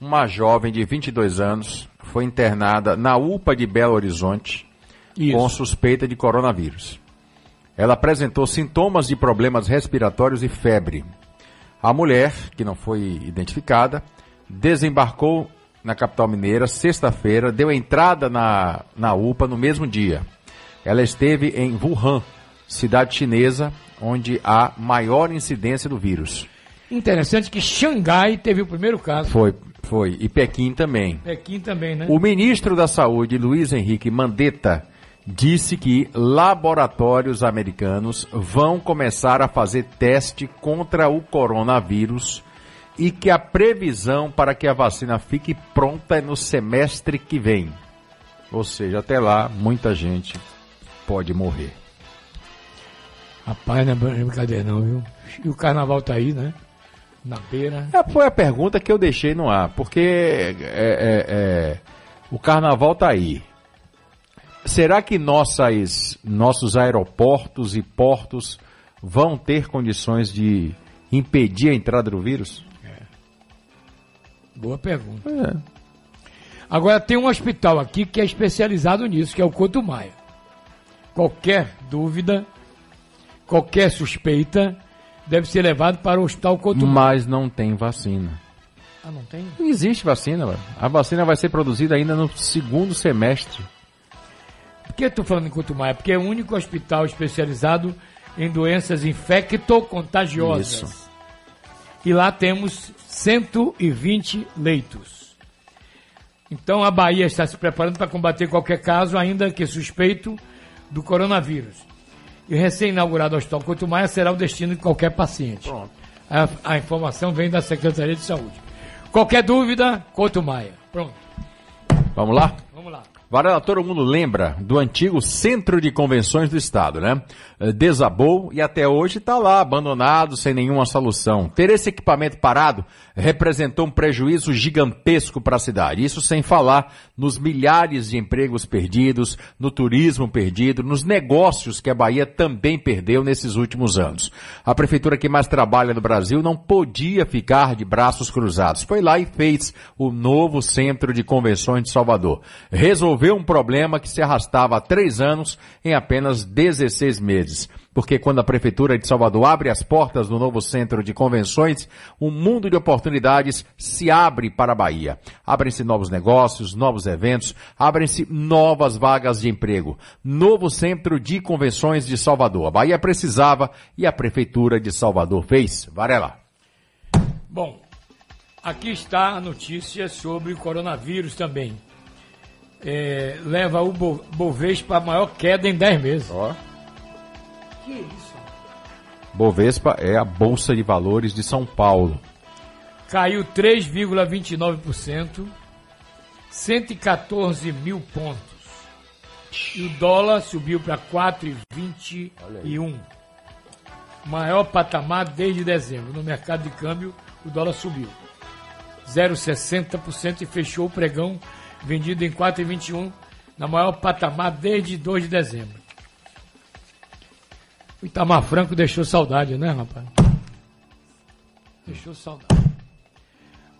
Uma jovem de 22 anos foi internada na UPA de Belo Horizonte Isso. com suspeita de coronavírus. Ela apresentou sintomas de problemas respiratórios e febre. A mulher, que não foi identificada, desembarcou na capital mineira sexta-feira, deu entrada na, na UPA no mesmo dia. Ela esteve em Wuhan, cidade chinesa, onde há maior incidência do vírus. Interessante que Xangai teve o primeiro caso. Foi, foi. E Pequim também. Pequim também, né? O ministro da Saúde, Luiz Henrique Mandetta, disse que laboratórios americanos vão começar a fazer teste contra o coronavírus e que a previsão para que a vacina fique pronta é no semestre que vem. Ou seja, até lá muita gente pode morrer. Rapaz, não é brincadeira não, viu? E o carnaval tá aí, né? Na beira. É, foi a pergunta que eu deixei no ar, porque é, é, é, o carnaval tá aí. Será que nossas, nossos aeroportos e portos vão ter condições de impedir a entrada do vírus? Boa pergunta. É. Agora tem um hospital aqui que é especializado nisso, que é o Couto Maia. Qualquer dúvida, qualquer suspeita, deve ser levado para o Hospital Couto. Mas não tem vacina. Ah, não tem? Não existe vacina, velho. A vacina vai ser produzida ainda no segundo semestre. Por que eu estou falando em Couto Maia? Porque é o único hospital especializado em doenças infecto-contagiosas. Isso. E lá temos 120 leitos. Então a Bahia está se preparando para combater qualquer caso, ainda que suspeito, do coronavírus. E o recém-inaugurado Hospital Couto Maia será o destino de qualquer paciente. A, a informação vem da Secretaria de Saúde. Qualquer dúvida, Couto Maia. Pronto. Vamos lá? Varela, todo mundo lembra do antigo Centro de Convenções do Estado, né? Eh, Desabou e até hoje está lá, abandonado, sem nenhuma solução. Ter esse equipamento parado representou um prejuízo gigantesco para a cidade. Isso sem falar nos milhares de empregos perdidos, no turismo perdido, nos negócios que a Bahia também perdeu nesses últimos anos. A prefeitura que mais trabalha no Brasil não podia ficar de braços cruzados. Foi lá e fez o novo Centro de Convenções de Salvador. Resolveu um problema que se arrastava há três anos em apenas 16 meses. Porque quando a Prefeitura de Salvador abre as portas do novo centro de convenções, um mundo de oportunidades se abre para a Bahia. Abrem-se novos negócios, novos eventos, abrem-se novas vagas de emprego. Novo centro de convenções de Salvador. A Bahia precisava e a Prefeitura de Salvador fez. Varela. Bom, aqui está a notícia sobre o coronavírus também. É, leva o Bo- Bovespa a maior queda em 10 meses. Ó. Que isso? Bovespa é a Bolsa de Valores de São Paulo. Caiu 3,29%, 114 mil pontos. E o dólar subiu para 4,21. Maior patamar desde dezembro. No mercado de câmbio, o dólar subiu 0,60% e fechou o pregão vendido em 4,21 na maior patamar desde 2 de dezembro. O Itamar Franco deixou saudade, né, rapaz? Deixou saudade.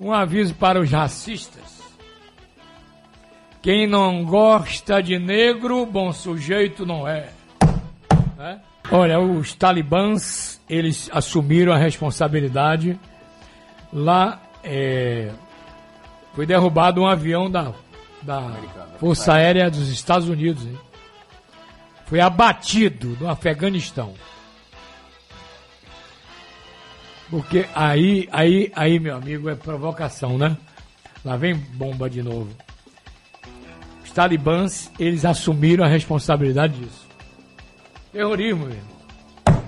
Um aviso para os racistas. Quem não gosta de negro, bom sujeito não é. Né? Olha, os talibãs, eles assumiram a responsabilidade. Lá é, foi derrubado um avião da, da Força Aérea dos Estados Unidos. hein? Foi abatido no Afeganistão. Porque aí, aí, aí, meu amigo, é provocação, né? Lá vem bomba de novo. Os talibãs, eles assumiram a responsabilidade disso. Terrorismo, meu irmão.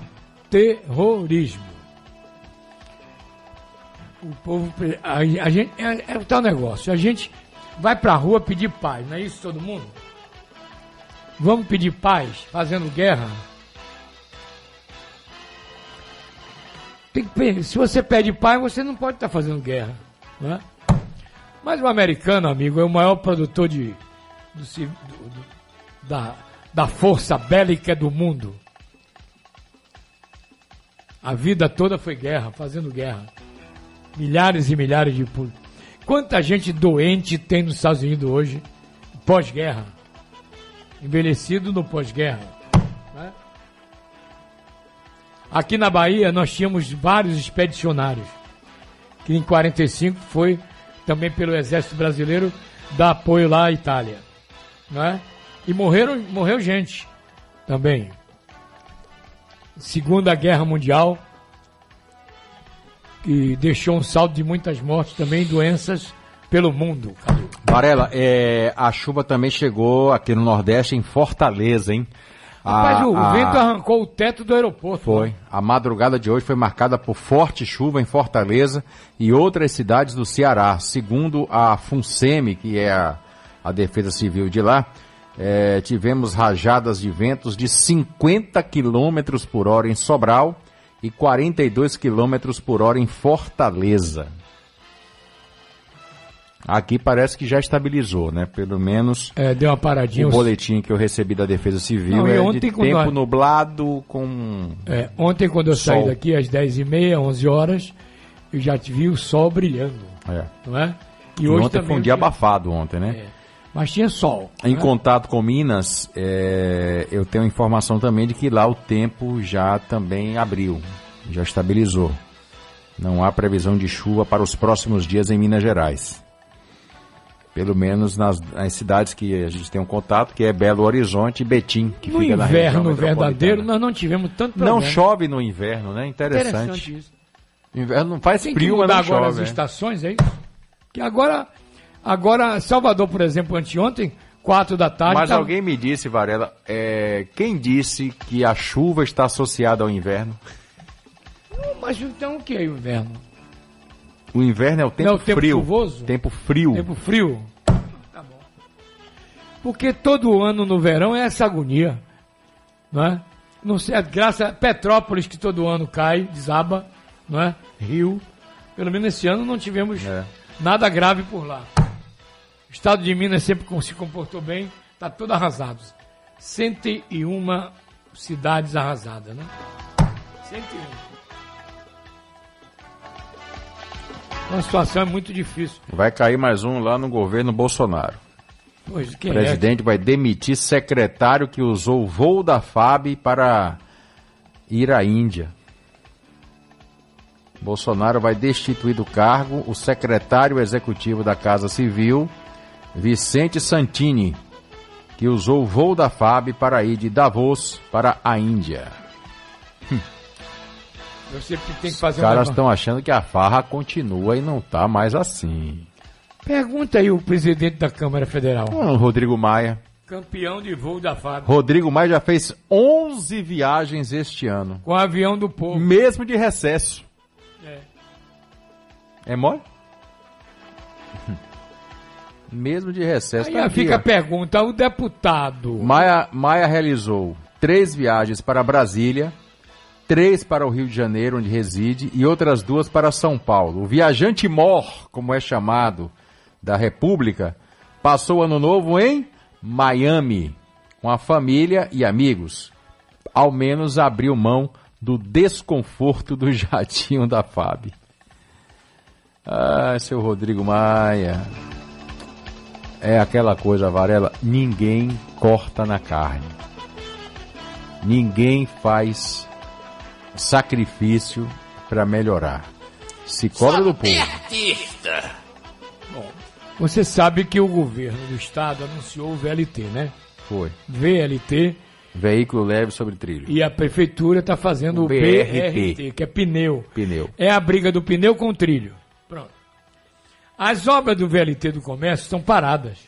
Terrorismo. O povo. A, a gente. É, é o tal negócio. A gente vai pra rua pedir paz, não é isso todo mundo? Vamos pedir paz fazendo guerra? Que se você pede paz, você não pode estar fazendo guerra. Né? Mas o americano, amigo, é o maior produtor de, do- do- da, da força bélica do mundo. A vida toda foi guerra, fazendo guerra. Milhares e milhares de. Quanta gente doente tem nos Estados Unidos hoje, pós-guerra? Envelhecido no pós-guerra. né? Aqui na Bahia nós tínhamos vários expedicionários, que em 45 foi também pelo Exército Brasileiro dar apoio lá à Itália. Né? E morreram, morreu gente também. Segunda Guerra Mundial, que deixou um saldo de muitas mortes também, doenças pelo mundo. Varela, é, a chuva também chegou aqui no Nordeste, em Fortaleza, hein? Rapaz, A- o a- vento arrancou o teto do aeroporto. Foi. A madrugada de hoje foi marcada por forte chuva em Fortaleza e outras cidades do Ceará. Segundo a FUNSEMI, que é a, a Defesa Civil de lá, eh, tivemos rajadas de ventos de 50 km por hora em Sobral e 42 km por hora em Fortaleza. Aqui parece que já estabilizou, né? Pelo menos É, deu uma paradinha. o boletim que eu recebi da Defesa Civil Não, e é ontem de tempo nós- nublado com É, ontem, quando eu saí Sol. daqui às 10h30, 11 horas, eu já te vi o sol brilhando, É. não é? E ontem foi um dia abafado ontem, né? É. Mas tinha sol. Em né? contato com Minas, é, eu tenho informação também de que lá o tempo já também abriu, já estabilizou. Não há previsão de chuva para os próximos dias em Minas Gerais. Pelo menos nas, nas cidades que a gente tem um contato, que é Belo Horizonte e Betim, que No fica na região inverno verdadeiro, nós não tivemos tanto Não problema. chove no inverno, né? Interessante. Interessante isso. Inverno não faz Tem que frio, mas mudar não agora chove. as é. estações, é isso? Que agora, agora Salvador, por exemplo, anteontem, 4 da tarde... Mas tava- alguém me disse, Varela, é, quem disse que a chuva está associada ao inverno? Mas então o que é o inverno? O inverno é o tempo, Não é o tempo frio. chuvoso? Tempo frio. Tempo frio? Tá bom. Porque todo ano no verão é essa agonia, não é? Não sei, a Petrópolis que todo ano cai, desaba, não é? Rio. Pelo menos esse ano não tivemos É. nada grave por lá. O estado de Minas sempre se comportou bem, está todo arrasado. 101 cidades arrasadas, né? 101. Uma situação é muito difícil. Vai cair mais um lá no governo Bolsonaro. Pois, O é? presidente vai demitir secretário que usou o voo da FAB para ir à Índia. Bolsonaro vai destituir do cargo o secretário executivo da Casa Civil, Vicente Santini, que usou o voo da FAB para ir de Davos para a Índia. Você tem que Os fazer um caras estão achando que a farra continua e não tá mais assim. Pergunta aí o presidente da Câmara Federal. O Rodrigo Maia. Campeão de voo da FAB. Rodrigo Maia já fez 11 viagens este ano. Com o avião do povo. Mesmo de recesso. É. É mole? Mesmo de recesso. Aí tá aqui, fica a ó. pergunta, o deputado. Maia, Maia realizou três viagens para Brasília, três para o Rio de Janeiro, onde reside, e outras duas para São Paulo. O viajante mor, como é chamado, da República, passou o ano novo em Miami, com a família e amigos. Ao menos abriu mão do desconforto do <laughs> jatinho da FAB. Ah, seu Rodrigo Maia. É aquela coisa, Varela, ninguém corta na carne. Ninguém faz sacrifício para melhorar. Se cobra do povo. Você sabe que o governo do estado anunciou o VLT, né? Foi. VLT Veículo leve sobre trilho. e a prefeitura está fazendo o, O BRT. BRT, que é pneu. Pneu. É a briga do pneu com o trilho. As obras do VLT do comércio estão paradas.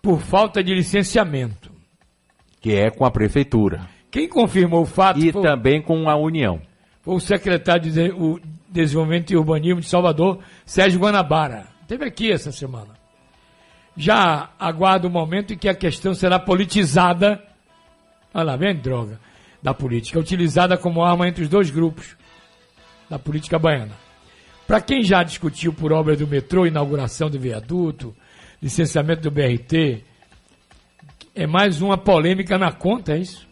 Por falta de licenciamento. Que é com a prefeitura. Quem confirmou o fato E foi, também com a União. foi o secretário de o Desenvolvimento e Urbanismo de Salvador, Sérgio Guanabara. Teve aqui essa semana. Já aguardo o momento em que a questão será politizada. Olha lá, vem droga da política, utilizada como arma entre os dois grupos da política baiana. Para quem já discutiu por obra do metrô, inauguração do viaduto, licenciamento do BRT, é mais uma polêmica na conta, é isso?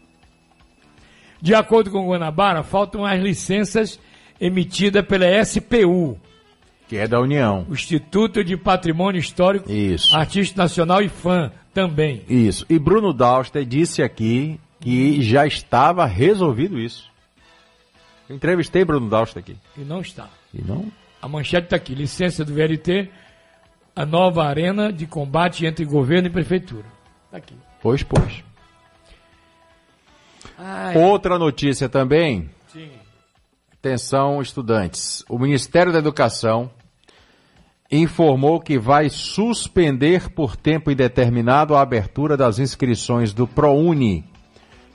De acordo com o Guanabara, faltam as licenças emitidas pela SPU, Que é da União. o Instituto de Patrimônio Histórico, Isso. Artista Nacional e Fã também. Isso. E Bruno Dauster disse aqui que já estava resolvido isso. Eu entrevistei Bruno Dauster aqui. E não está. E não. A manchete está aqui: licença do VLT, a nova arena de combate entre governo e prefeitura. Está aqui. Pois, pois. Ai, Outra notícia também. sim. Atenção, estudantes. O Ministério da Educação informou que vai suspender por tempo indeterminado a abertura das inscrições do ProUni,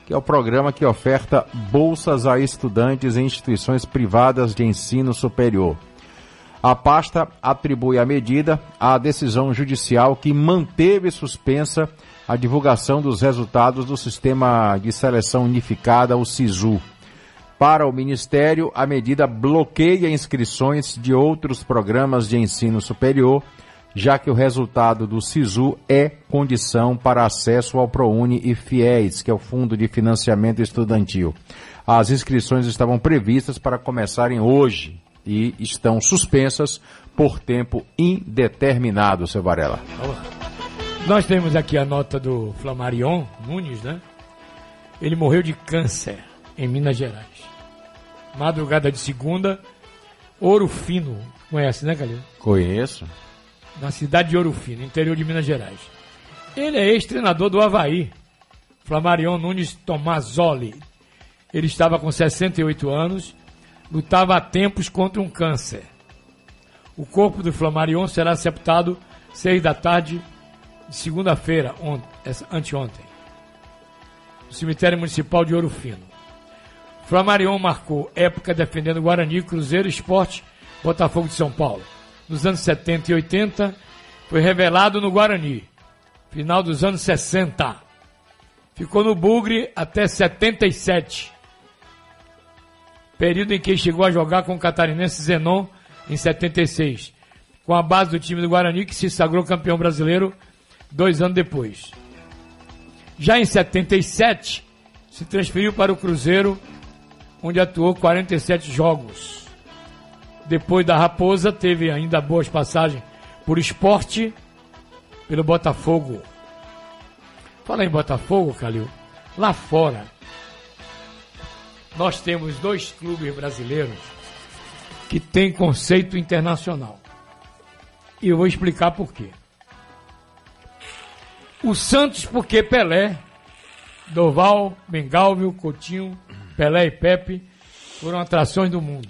que é o programa que oferta bolsas a estudantes em instituições privadas de ensino superior. A pasta atribui a medida à decisão judicial que manteve suspensa a divulgação dos resultados do Sistema de Seleção Unificada, o SISU. Para o Ministério, a medida bloqueia inscrições de outros programas de ensino superior, já que o resultado do SISU é condição para acesso ao ProUni e FIES, que é o Fundo de Financiamento Estudantil. As inscrições estavam previstas para começarem hoje e estão suspensas por tempo indeterminado, seu Varela. Nós temos aqui a nota do Flamarion Nunes, né? Ele morreu de câncer em Minas Gerais. Madrugada de segunda, Ouro Fino. Conhece, né, Calil? Conheço. Na cidade de Ouro Fino, interior de Minas Gerais. Ele é ex-treinador do Havaí. Flamarion Nunes Tomazoli. Ele estava com 68 anos, lutava há tempos contra um câncer. O corpo do Flamarion será sepultado seis da tarde de segunda-feira, anteontem, no cemitério municipal de Ouro Fino. Flamarion marcou época defendendo Guarani, Cruzeiro, Esporte, Botafogo de São Paulo. Nos anos 70 e 80, foi revelado no Guarani. Final dos anos 60. Ficou no Bugre até 77. Período em que chegou a jogar com o catarinense Zenon em 76. Com a base do time do Guarani, que se sagrou campeão brasileiro dois anos depois. Já em 77, se transferiu para o Cruzeiro, onde atuou 47 jogos. Depois da Raposa, teve ainda boas passagens por esporte, pelo Botafogo. Fala em Botafogo, Calil. Lá fora, nós temos dois clubes brasileiros que têm conceito internacional. E eu vou explicar por quê. O Santos, porque Pelé, Doval, Bengalvio, Coutinho, Pelé e Pepe foram atrações do mundo.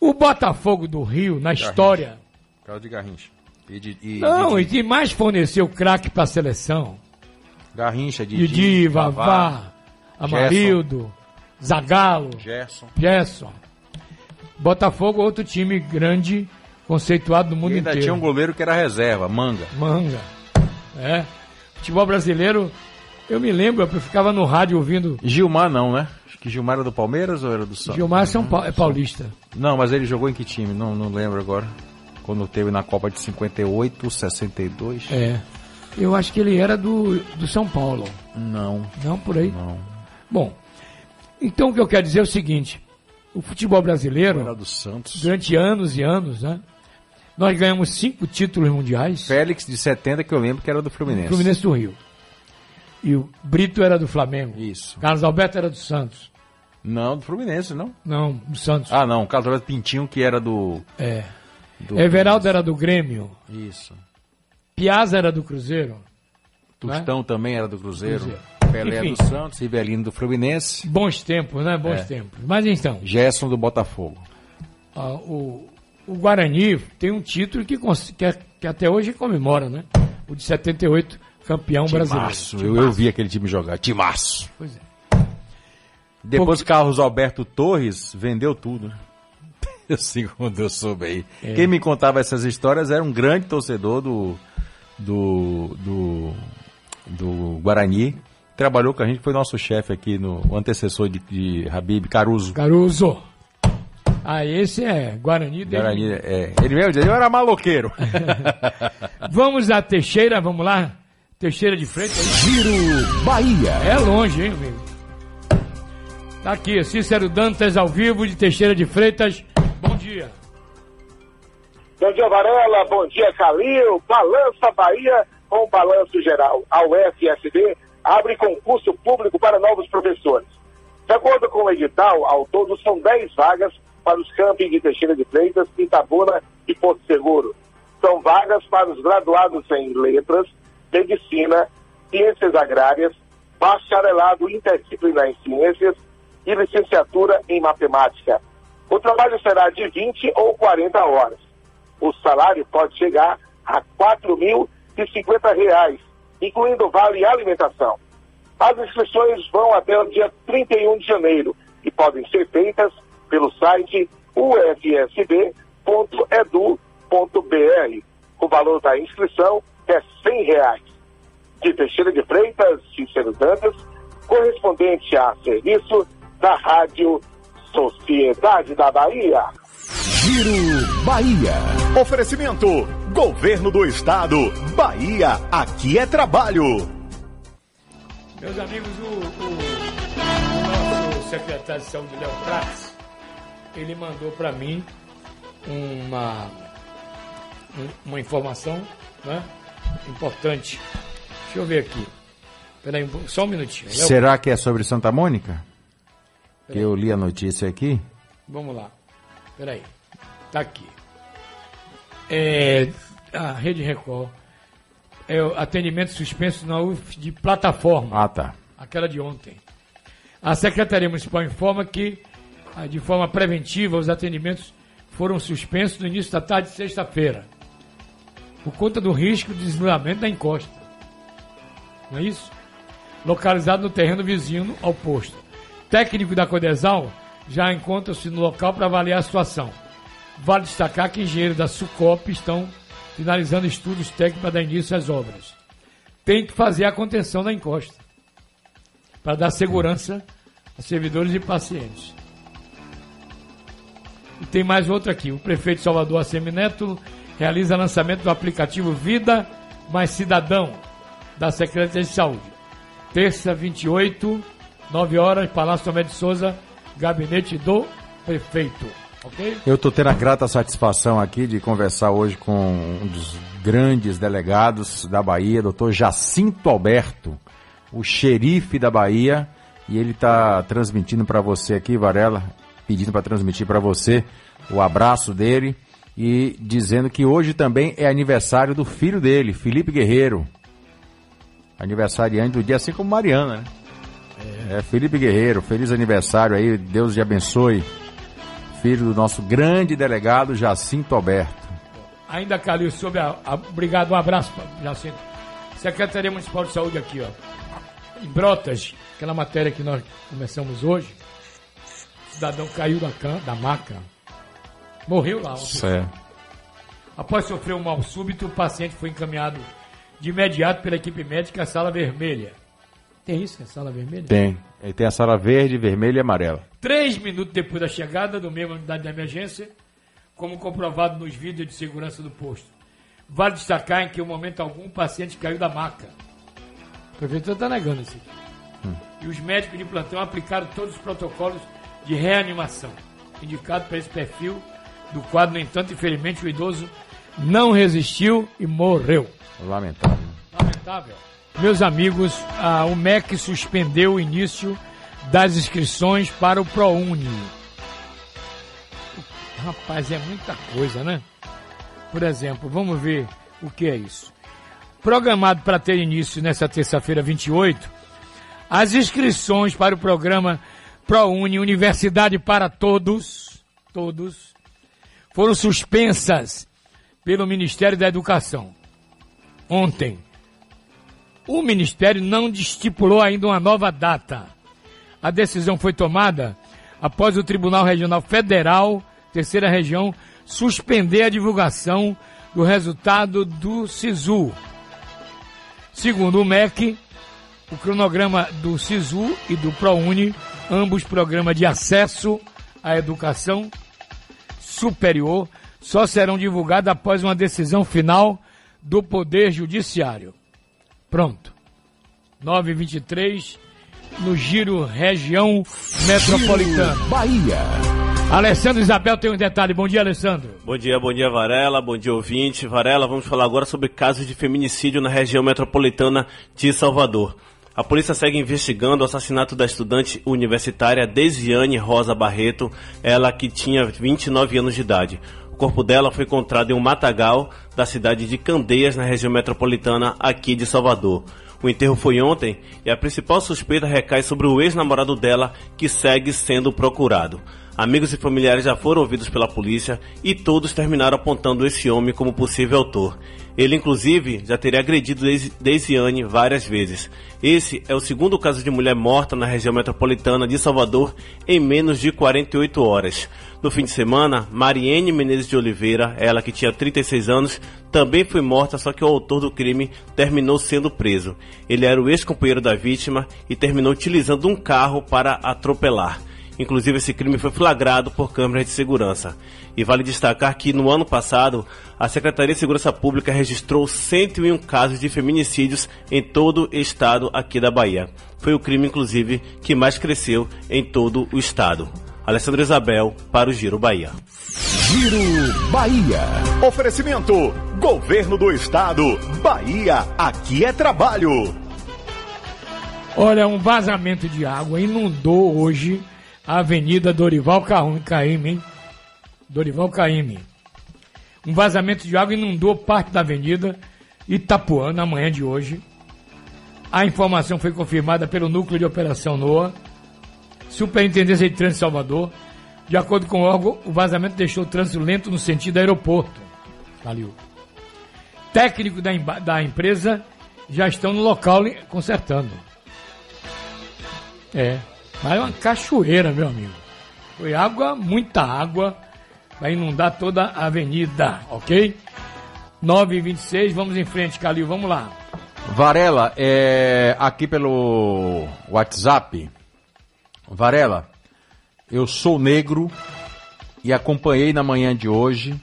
O Botafogo do Rio, na história, Carlos de Garrincha. E de, e, não, e e que mais forneceu craque para a seleção. Garrincha, Didi, Didi, Vavá, Amarildo, Zagallo, Gerson. Gerson. Botafogo, outro time grande, conceituado no mundo E ainda inteiro. tinha um goleiro que era reserva, Manga. Manga. É. Futebol brasileiro, eu me lembro, eu ficava no rádio ouvindo. Gilmar não, né? Acho que Gilmar era do Palmeiras ou era do Santos? Gilmar São Pa- é paulista. Não, mas ele jogou em que time? Não, não lembro agora. Quando teve na Copa de 58, 62. É. Eu acho que ele era do, do São Paulo. Não. Não, por aí. Não. Bom, então o que eu quero dizer é o seguinte: o futebol brasileiro, Era do Santos. durante anos e anos, né? Nós ganhamos cinco títulos mundiais. Félix de 70, que eu lembro que era do Fluminense. Fluminense do Rio. E o Brito era do Flamengo. Isso. Carlos Alberto era do Santos. Não, do Fluminense, não. Não, do Santos. Ah, não. Carlos Alberto Pintinho, que era do. É. do Everaldo era do Grêmio. Isso. Piazza era do Cruzeiro. Tostão também era do Cruzeiro. Cruzeiro. Pelé Enfim. do Santos, Rivelino do Fluminense. Bons tempos, né? Bons É. tempos. Mas então, Gerson do Botafogo. ah, o, o Guarani tem um título que, que, é- que até hoje comemora, né? O de 78, campeão brasileiro. Timaço. Eu, eu vi aquele time jogar. Timaço. Pois é. Depois Carlos Alberto Torres vendeu tudo. né? <laughs> Segundo eu soube aí. É. Quem me contava essas histórias era um grande torcedor do, do, do, do Guarani. Trabalhou com a gente, foi nosso chefe aqui, no o antecessor de, de Habib Caruso. Caruso. Ah, esse é Guarani. desde- Guarani, é, ele mesmo dizia, eu era maloqueiro. <laughs> Vamos a Teixeira, vamos lá? Teixeira de Freitas. Giro Bahia. É longe, hein, amigo? Tá aqui, Cícero Dantas ao vivo de Teixeira de Freitas. Bom dia. Bom dia, Varela. Bom dia, Calil. Balança Bahia com balanço geral. A UFSB abre concurso público para novos professores. De acordo com o edital, ao todo são 10 vagas para os campos de Teixeira de Freitas, Itabuna e Porto Seguro. São vagas para os graduados em letras, medicina, ciências agrárias, bacharelado interdisciplinar em ciências e licenciatura em matemática. O trabalho será de 20 ou 40 horas. O salário pode chegar a R$ 4.050, incluindo vale alimentação. As inscrições vão até o dia 31 de janeiro e podem ser feitas pelo site ufsb.edu.br. O valor da inscrição é 100 reais. De Teixeira de Freitas, Cícero Dantas, correspondente a serviço da Rádio Sociedade da Bahia. Giro Bahia. Oferecimento: Governo do Estado. Bahia, aqui é trabalho. Meus amigos, o, o- o nosso secretário de saúde, Léo Prats, ele mandou para mim uma, um- uma informação né, importante. Deixa eu ver aqui. Peraí, só um minutinho. Léo, Será que é sobre Santa Mônica? Que eu li a notícia aqui. Vamos lá. Peraí. Tá aqui. É, a Rede Record. É atendimento suspenso na UF de plataforma. Ah, tá. aquela de ontem. A Secretaria Municipal informa que, ah, de forma preventiva, os atendimentos foram suspensos no início da tarde de sexta-feira, por conta do risco de desnivelamento da encosta. Não é isso? Localizado no terreno vizinho ao posto. Técnico da Codesal já encontra-se no local para avaliar a situação. Vale destacar que engenheiros da Sucop estão finalizando estudos técnicos para dar início às obras. Tem que fazer a contenção da encosta para dar segurança a servidores e pacientes. E tem mais outra aqui. O prefeito Salvador, Assemi Neto, realiza lançamento do aplicativo Vida Mais Cidadão da Secretaria de Saúde. Terça, 28, 9 horas, Palácio Tomé de Souza, gabinete do prefeito. Eu estou tendo a grata satisfação aqui de conversar hoje com um dos grandes delegados da Bahia, doutor Jacinto Alberto, o xerife da Bahia, e ele está transmitindo para você aqui, Varela, pedindo para transmitir para você o abraço dele e dizendo que hoje também é aniversário do filho dele, Felipe Guerreiro. Aniversariante do dia, assim como Mariana, né? É, Felipe Guerreiro, feliz aniversário aí, Deus te abençoe. Filho do nosso grande delegado Jacinto Alberto. Ainda, Calil, sobre a, a- Obrigado, um abraço, Jacinto. Secretaria Municipal de Saúde aqui, ó. Em Brotas, aquela matéria que nós começamos hoje, o cidadão caiu da, cama, da maca, morreu lá. ontem. Após sofrer um mal súbito, o paciente foi encaminhado de imediato pela equipe médica à sala vermelha. Tem isso, é sala vermelha? Tem. Ele tem a sala verde, vermelha e amarela. Três minutos depois da chegada do mesmo unidade de emergência, como comprovado nos vídeos de segurança do posto. Vale destacar em que, em momento algum, o paciente caiu da maca. O prefeitura está negando isso aqui. E os médicos de plantão aplicaram todos os protocolos de reanimação, indicados para esse perfil do quadro. No entanto, infelizmente, o idoso não resistiu e morreu. Lamentável. Lamentável. Meus amigos, o MEC suspendeu o início das inscrições para o ProUni. Rapaz, é muita coisa, né? Por exemplo, vamos ver o que é isso. Programado para ter início nesta terça-feira 28, as inscrições para o programa ProUni Universidade para Todos, todos, foram suspensas pelo Ministério da Educação. Ontem, o Ministério não estipulou ainda uma nova data. A decisão foi tomada após o Tribunal Regional Federal, terceira região, suspender a divulgação do resultado do SISU. Segundo o MEC, o cronograma do SISU e do ProUni, ambos programas de acesso à educação superior, só serão divulgados após uma decisão final do Poder Judiciário. Pronto. 923 no Giro Região Metropolitana. Bahia. Alessandro Isabel tem um detalhe. Bom dia, Alessandro. Bom dia, bom dia Varela, bom dia ouvinte. Varela, vamos falar agora sobre casos de feminicídio na região metropolitana de Salvador. A polícia segue investigando o assassinato da estudante universitária Desiane Rosa Barreto, ela que tinha 29 anos de idade. O corpo dela foi encontrado em um matagal da cidade de Candeias, na região metropolitana aqui de Salvador. O enterro foi ontem e a principal suspeita recai sobre o ex-namorado dela, que segue sendo procurado. Amigos e familiares já foram ouvidos pela polícia e todos terminaram apontando esse homem como possível autor. Ele, inclusive, já teria agredido Deis- Deisiane várias vezes. Esse é o segundo caso de mulher morta na região metropolitana de Salvador em menos de 48 horas. No fim de semana, Mariene Menezes de Oliveira, ela que tinha 36 anos, também foi morta, só que o autor do crime terminou sendo preso. Ele era o ex-companheiro da vítima e terminou utilizando um carro para atropelar. Inclusive, esse crime foi flagrado por câmeras de segurança. E vale destacar que no ano passado, a Secretaria de Segurança Pública registrou 101 casos de feminicídios em todo o estado aqui da Bahia. Foi o crime, inclusive, que mais cresceu em todo o estado. Alessandro Isabel para o Giro Bahia. Giro Bahia. Oferecimento: Governo do Estado. Bahia, aqui é trabalho. Olha, um vazamento de água inundou hoje a Avenida Dorival Caim- Caymmi, hein? Dorival Caymmi. Um vazamento de água inundou parte da Avenida Itapuã na manhã de hoje. A informação foi confirmada pelo Núcleo de Operação NOA, Superintendência de Trânsito Salvador. De acordo com o órgão, o vazamento deixou o trânsito lento no sentido aeroporto. Valeu. Técnicos da, da empresa já estão no local consertando. É, mas é uma cachoeira, meu amigo. Foi água, muita água, vai inundar toda a avenida, ok? 9 e 26 vamos em frente, Calil, vamos lá. Varela, é, aqui pelo WhatsApp. Varela, eu sou negro e acompanhei na manhã de hoje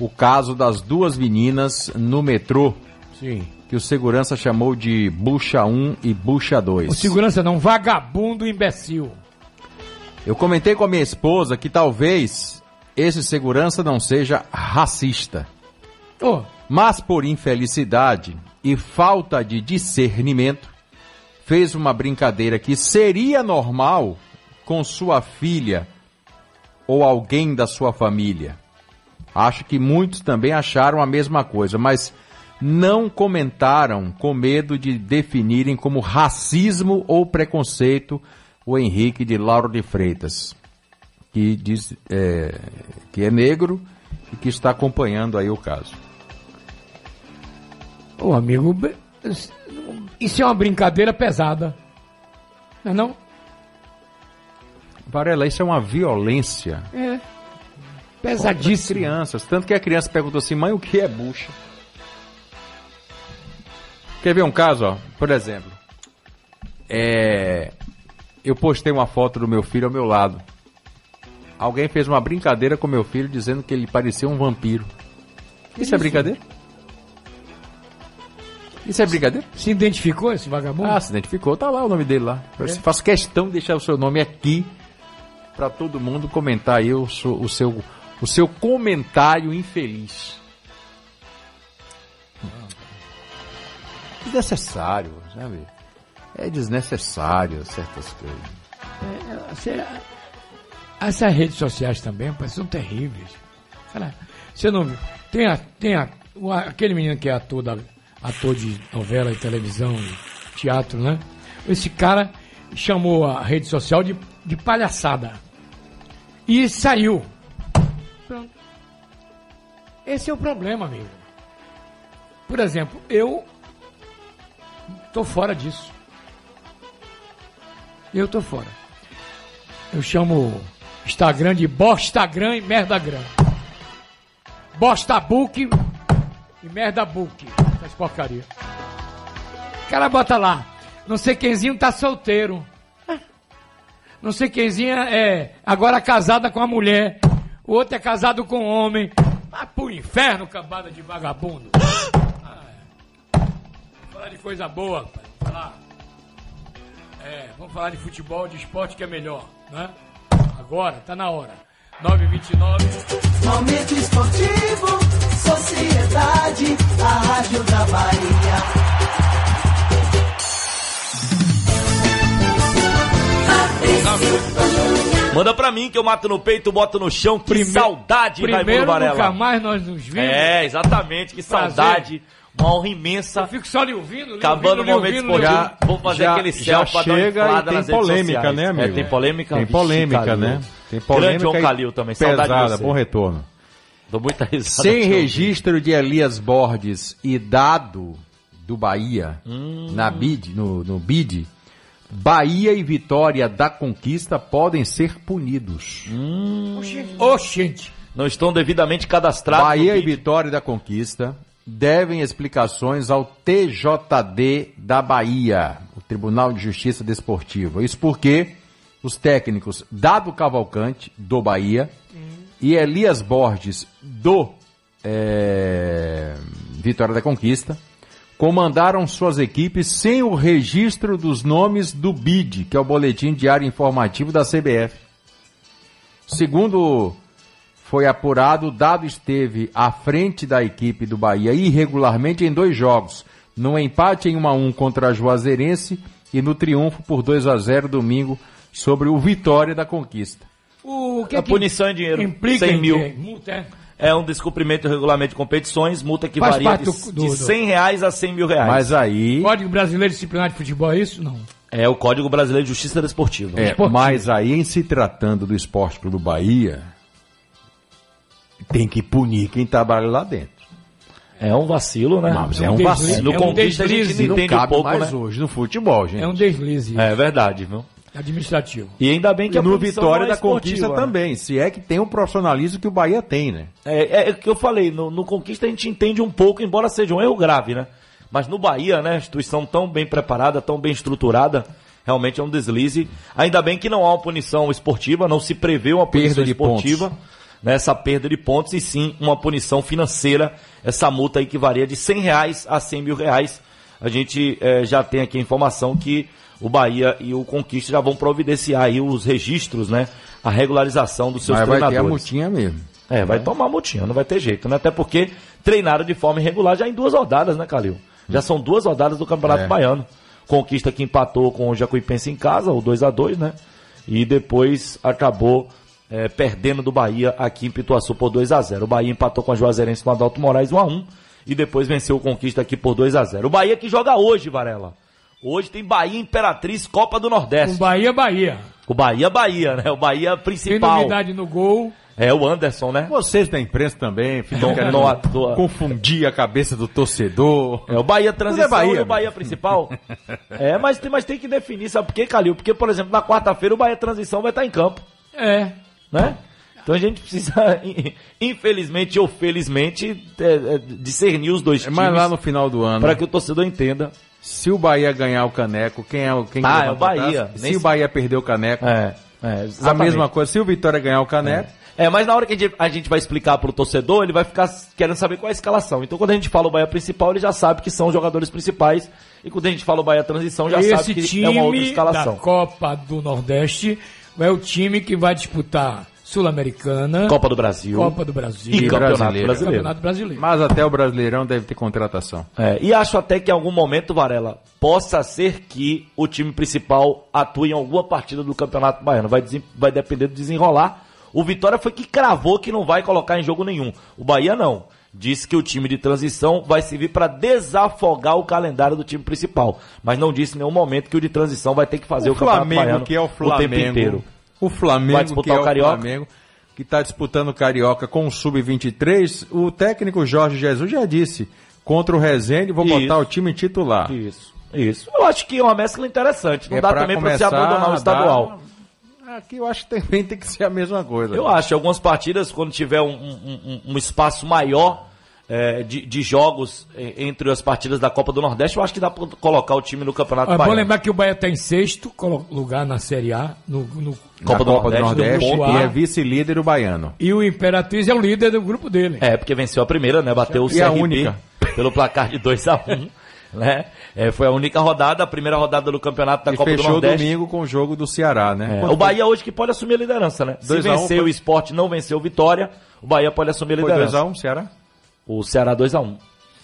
o caso das duas meninas no metrô. Sim. Que o segurança chamou de bucha 1 e bucha 2. O segurança não, vagabundo imbecil. Eu comentei com a minha esposa que talvez esse segurança não seja racista. Ô, Mas por infelicidade e falta de discernimento, fez uma brincadeira que seria normal com sua filha ou alguém da sua família. Acho que muitos também acharam a mesma coisa, mas não comentaram com medo de definirem como racismo ou preconceito o Henrique de Lauro de Freitas, que diz é, que é negro e que está acompanhando aí o caso. ô amigo, isso é uma brincadeira pesada. Não é não? Varela, isso é uma violência. É. As crianças. Tanto que a criança perguntou assim, mãe, o que é bucha? Quer ver um caso, ó? Por exemplo, é... eu postei uma foto do meu filho ao meu lado. Alguém fez uma brincadeira com meu filho dizendo que ele parecia um vampiro. Isso, é brincadeira? Isso é brincadeira? Se identificou esse vagabundo? Ah, se identificou, tá lá o nome dele lá. Eu É. faço questão de deixar o seu nome aqui para todo mundo comentar aí o, seu- o seu, o seu comentário infeliz. Desnecessário, sabe? É desnecessário certas coisas. É, você- essas redes sociais também, rapaz, são terríveis. Cara, você não viu? Tem, a, tem a, o- aquele menino que é ator, da, ator de novela e televisão, e teatro, né? Esse cara chamou a rede social de, de palhaçada. E saiu. Pronto. Esse é o problema, amigo. Por exemplo, eu tô fora disso. Eu tô fora. Eu chamo Instagram de Bostagram e Merdagram. Bostabook e Merdabook. Essas porcaria. O cara bota lá. Não sei quemzinho tá solteiro. Não sei quemzinho é agora casada com a mulher. O outro é casado com um homem. Ah, pro inferno, cambada de vagabundo. Ah, é. Falar de coisa boa, falar. É, vamos falar de futebol, de esporte que é melhor, né? Agora, tá na hora. 9h29. Momento esportivo, sociedade, a rádio da Bahia. Manda pra mim que eu mato no peito, boto no chão. Que saudade, Primeiro Raimundo Varela. nunca mais nós nos vimos. É, exatamente, que Prazer. saudade. Uma honra imensa. Eu fico só lhe ouvindo, lhe Acabando ouvindo, o momento ouvindo, esportivo. Vou fazer já- aquele já céu pra dar uma chega e tem polêmica, né, amigo? É, tem polêmica? Tem polêmica, Calil. né? Tem Grande João Calil também, saudade de pesada, você. bom retorno. Dou muita risada. Sem registro de Elias Borges e dado do Bahia Hum. na BID, no, no BID, Bahia e Vitória da Conquista podem ser punidos. Oxente. Não estão devidamente cadastrados. Bahia e. Vitória da Conquista devem explicações ao TJD da Bahia, o Tribunal de Justiça Desportiva. Isso porque os técnicos Dado Cavalcante, do Bahia, e Elias Borges, do eh, Vitória da Conquista, comandaram suas equipes sem o registro dos nomes do BID, que é o Boletim Diário Informativo da CBF. Segundo foi apurado, Dado esteve à frente da equipe do Bahia irregularmente em dois jogos, no empate em 1 a 1 contra a Juazeirense e no triunfo por 2 a 0 domingo sobre o Vitória da Conquista. O que A que punição em dinheiro, Implica 100 em mil. Multa, é? É um descumprimento do regulamento de competições, multa que Faz varia de, do- do- de do- 100 reais a 100 mil reais. Mas aí, Código Brasileiro Disciplinar de Futebol é isso? Não. É o Código Brasileiro de Justiça Desportiva. é, mas aí em se tratando do Esporte Clube Bahia, tem que punir quem trabalha lá dentro. É um vacilo, né? Mas é um deslize. vacilo. No É um Conquista a gente deslize. não entende um cabe pouco, mais né? hoje no futebol, gente. É um deslize É verdade, viu? Administrativo. E ainda bem que E a no Vitória não é da Conquista né? também, se é que tem o profissionalismo que o Bahia tem, né? É, é o que eu falei, no, no Conquista a gente entende um pouco, embora seja um erro grave, né? Mas no Bahia, né, instituição tão bem preparada, tão bem estruturada, realmente é um deslize. Ainda bem que não há uma punição esportiva, não se prevê uma punição Perda de esportiva, né, essa perda de pontos, e sim uma punição financeira, essa multa aí que varia de 100 reais a 100 mil reais. A gente eh, já tem aqui a informação que o Bahia e o Conquista já vão providenciar aí os registros, né, a regularização dos seus Mas vai ter a treinadores. multinha mesmo. É, vai tomar multinha, não vai ter jeito, né? Até porque treinaram de forma irregular já em duas rodadas, né, Calil? Já são duas rodadas do Campeonato É. Baiano. Conquista que empatou com o Jacuipense em casa, o 2 a 2 né? E depois acabou é, perdendo do Bahia aqui em Pituaçu por 2 a 0 O Bahia empatou com a Juazeirense com o Adalto Moraes 1 a 1 e depois venceu o Conquista aqui por 2 a 0 O Bahia que joga hoje, Varela. Hoje tem Bahia Imperatriz Copa do Nordeste. Bahia, Bahia. O Bahia, Bahia, né? O Bahia Tem principal. novidade no gol. É o Anderson, né? Vocês da imprensa também ficam querendo confundir a cabeça do torcedor. É o Bahia transição Tudo é Bahia, e o Bahia principal. <laughs> é, mas tem, mas tem que definir, sabe por quê, Calil? Porque, por exemplo, na quarta-feira o Bahia transição vai estar em campo, É. né? Então a gente precisa, <laughs> infelizmente ou felizmente, é, é, discernir os dois times Mas lá no final do ano, para que o torcedor entenda. Se o Bahia ganhar o caneco, quem é o quem Ah, que é o Bahia. Se o Bahia perder o caneco, É, é, a mesma coisa. Se o Vitória ganhar o caneco, É, mas na hora que a gente, a gente vai explicar pro torcedor, ele vai ficar querendo saber qual é a escalação. Então quando a gente fala o Bahia principal, ele já sabe que são os jogadores principais. E quando a gente fala o Bahia transição, já Esse sabe que time é uma outra da escalação. Copa do Nordeste é o time que vai disputar Sul-Americana, Copa do Brasil. Copa do Brasil E Campeonato Brasileiro. Brasileiro. Campeonato Brasileiro. mas até o Brasileirão deve ter contratação. É, e acho até que em algum momento, Varela, possa ser que o time principal atue em alguma partida do Campeonato Baiano. Vai, vai depender do desenrolar. O Vitória foi que cravou que não vai colocar em jogo nenhum. O Bahia não. Disse que o time de transição vai servir para desafogar o calendário do time principal. Mas não disse em nenhum momento que o de transição vai ter que fazer o, o Campeonato Flamengo, Baiano que é o Flamengo, o tempo inteiro. O Flamengo, que é o Carioca? Flamengo, que está disputando o Carioca com o Sub-23, o técnico Jorge Jesus já disse, contra o Rezende, vou Isso. botar o time titular. Isso, isso. Eu acho que é uma mescla interessante. Não É dá pra também para você começar abandonar o estadual. dar- Aqui eu acho que também tem que ser a mesma coisa. Eu acho, algumas partidas, quando tiver um- um- um espaço maior é, de, de jogos é, entre as partidas da Copa do Nordeste, eu acho que dá pra colocar o time no Campeonato É bom lembrar que o Bahia está em sexto lugar na Série A, no, no- Copa, do Nordeste, Nordeste, e do é A. vice-líder o baiano. e o Imperatriz é o líder do grupo dele. É, porque venceu a primeira, né? Bateu o E a CRB única. pelo placar de 2 a 1 <laughs> né? É, foi a única rodada, a primeira rodada do Campeonato da E Copa do fechou Nordeste. domingo com o jogo do Ceará, né? É, o Bahia hoje que pode assumir a liderança, né? Se um vencer foi- o esporte não venceu o Vitória, o Bahia pode assumir a Foi liderança. 2x1, Ceará? O Ceará 2x1.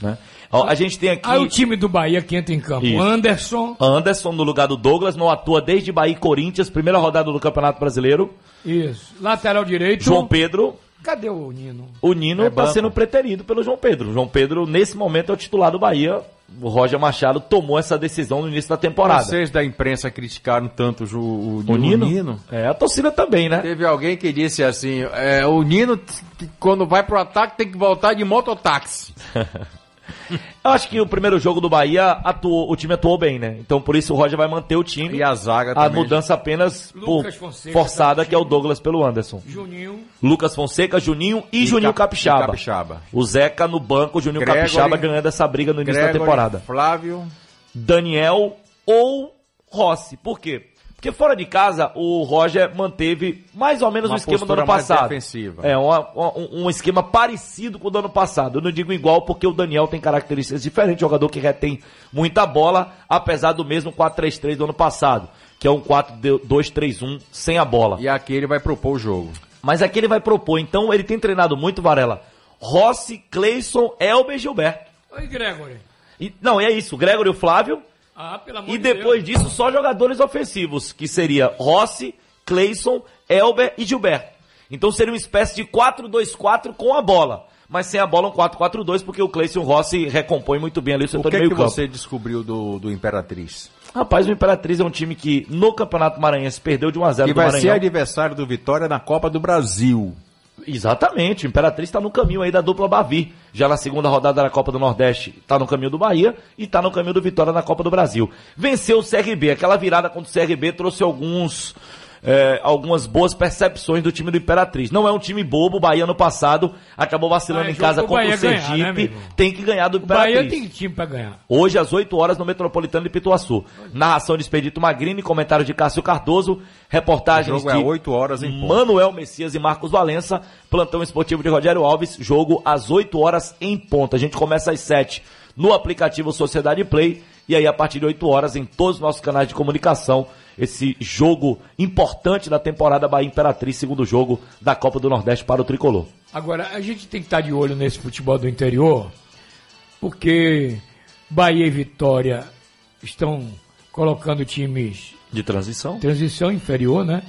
né? Ó, a gente tem aqui. Aí o time do Bahia que entra em campo. Isso. Anderson, Anderson no lugar do Douglas, não atua desde Bahia e Corinthians, primeira rodada do Campeonato Brasileiro. isso. Lateral direito. João Pedro, Cadê o Nino? O Nino É está banco. sendo preterido pelo João Pedro. O João Pedro, nesse momento, é o titular do Bahia. O Roger Machado tomou essa decisão no início da temporada. Vocês da imprensa criticaram tanto o, o, O Nino? Nino. É, a torcida também, né? Teve alguém que disse assim, é, o Nino, quando vai pro ataque, tem que voltar de mototáxi. <laughs> Eu acho que o primeiro jogo do Bahia, atuou, o time atuou bem, né? Então por isso o Roger vai manter o time. E a zaga A também. mudança apenas por Lucas Fonseca forçada, tá no que é o. Douglas pelo Anderson. Juninho. Lucas Fonseca, Juninho e, E Juninho Cap- Capixaba. e Capixaba. O Zeca no banco, o Juninho Gregory- Capixaba ganhando essa briga no início da Gregory, temporada. Flávio. Daniel ou Rossi. Por quê? Porque fora de casa, o Roger manteve mais ou menos Uma o esquema do ano mais passado. defensiva. É, uma- uma- um, um esquema parecido com o do ano passado. Eu não digo igual porque o Daniel tem características diferentes, jogador que retém muita bola, apesar do mesmo 4-3-3 do ano passado, que é um 4-2-3-1 sem a bola. E aqui ele vai propor o jogo. Mas aqui ele vai propor, então ele tem treinado muito, Varela. Rossi, Cleison, Elber e Gilberto. Oi, Gregory. E, não, é isso, Gregory e o Flávio. Ah, pelo amor E de depois Deus. disso, só jogadores ofensivos, que seria Rossi, Cleison, Elber e Gilberto. Então seria uma espécie de 4-2-4 com a bola. Mas sem a bola um 4-4-2, porque o Cleison e o Rossi recompõem muito bem ali o O setor que, de que meio campo. você descobriu do, do Imperatriz? Rapaz, o Imperatriz é um time que no Campeonato Maranhense perdeu de 1x0 Que do vai Maranhão. ser adversário do Vitória na Copa do Brasil. Exatamente, o Imperatriz está no caminho aí da dupla Bavi. Já na segunda rodada da Copa do Nordeste, está no caminho do Bahia e está no caminho do Vitória na Copa do Brasil. Venceu o CRB, aquela virada contra o CRB trouxe alguns. É, algumas boas percepções do time do Imperatriz. Não é um time bobo, o Bahia no passado acabou vacilando Ah, é em casa contra o Bahia ganhar, Sergipe. né, meu irmão? tem que ganhar do O Bahia Imperatriz. tem time pra ganhar. Hoje, às 8 horas, no Metropolitano de Pituaçu. Narração de Expedito Magrini, comentário de Cássio Cardoso, reportagens O jogo é de 8 horas em ponto. Manuel Messias e Marcos Valença, plantão esportivo de Rogério Alves, jogo às 8 horas em ponto. A gente começa às 7 no aplicativo Sociedade Play e aí a partir de 8 horas em todos os nossos canais de comunicação, esse jogo importante da temporada Bahia Imperatriz, segundo jogo da Copa do Nordeste para o Tricolor. Agora, a gente tem que estar de olho nesse futebol do interior, porque Bahia e Vitória estão colocando times De transição? transição inferior, né?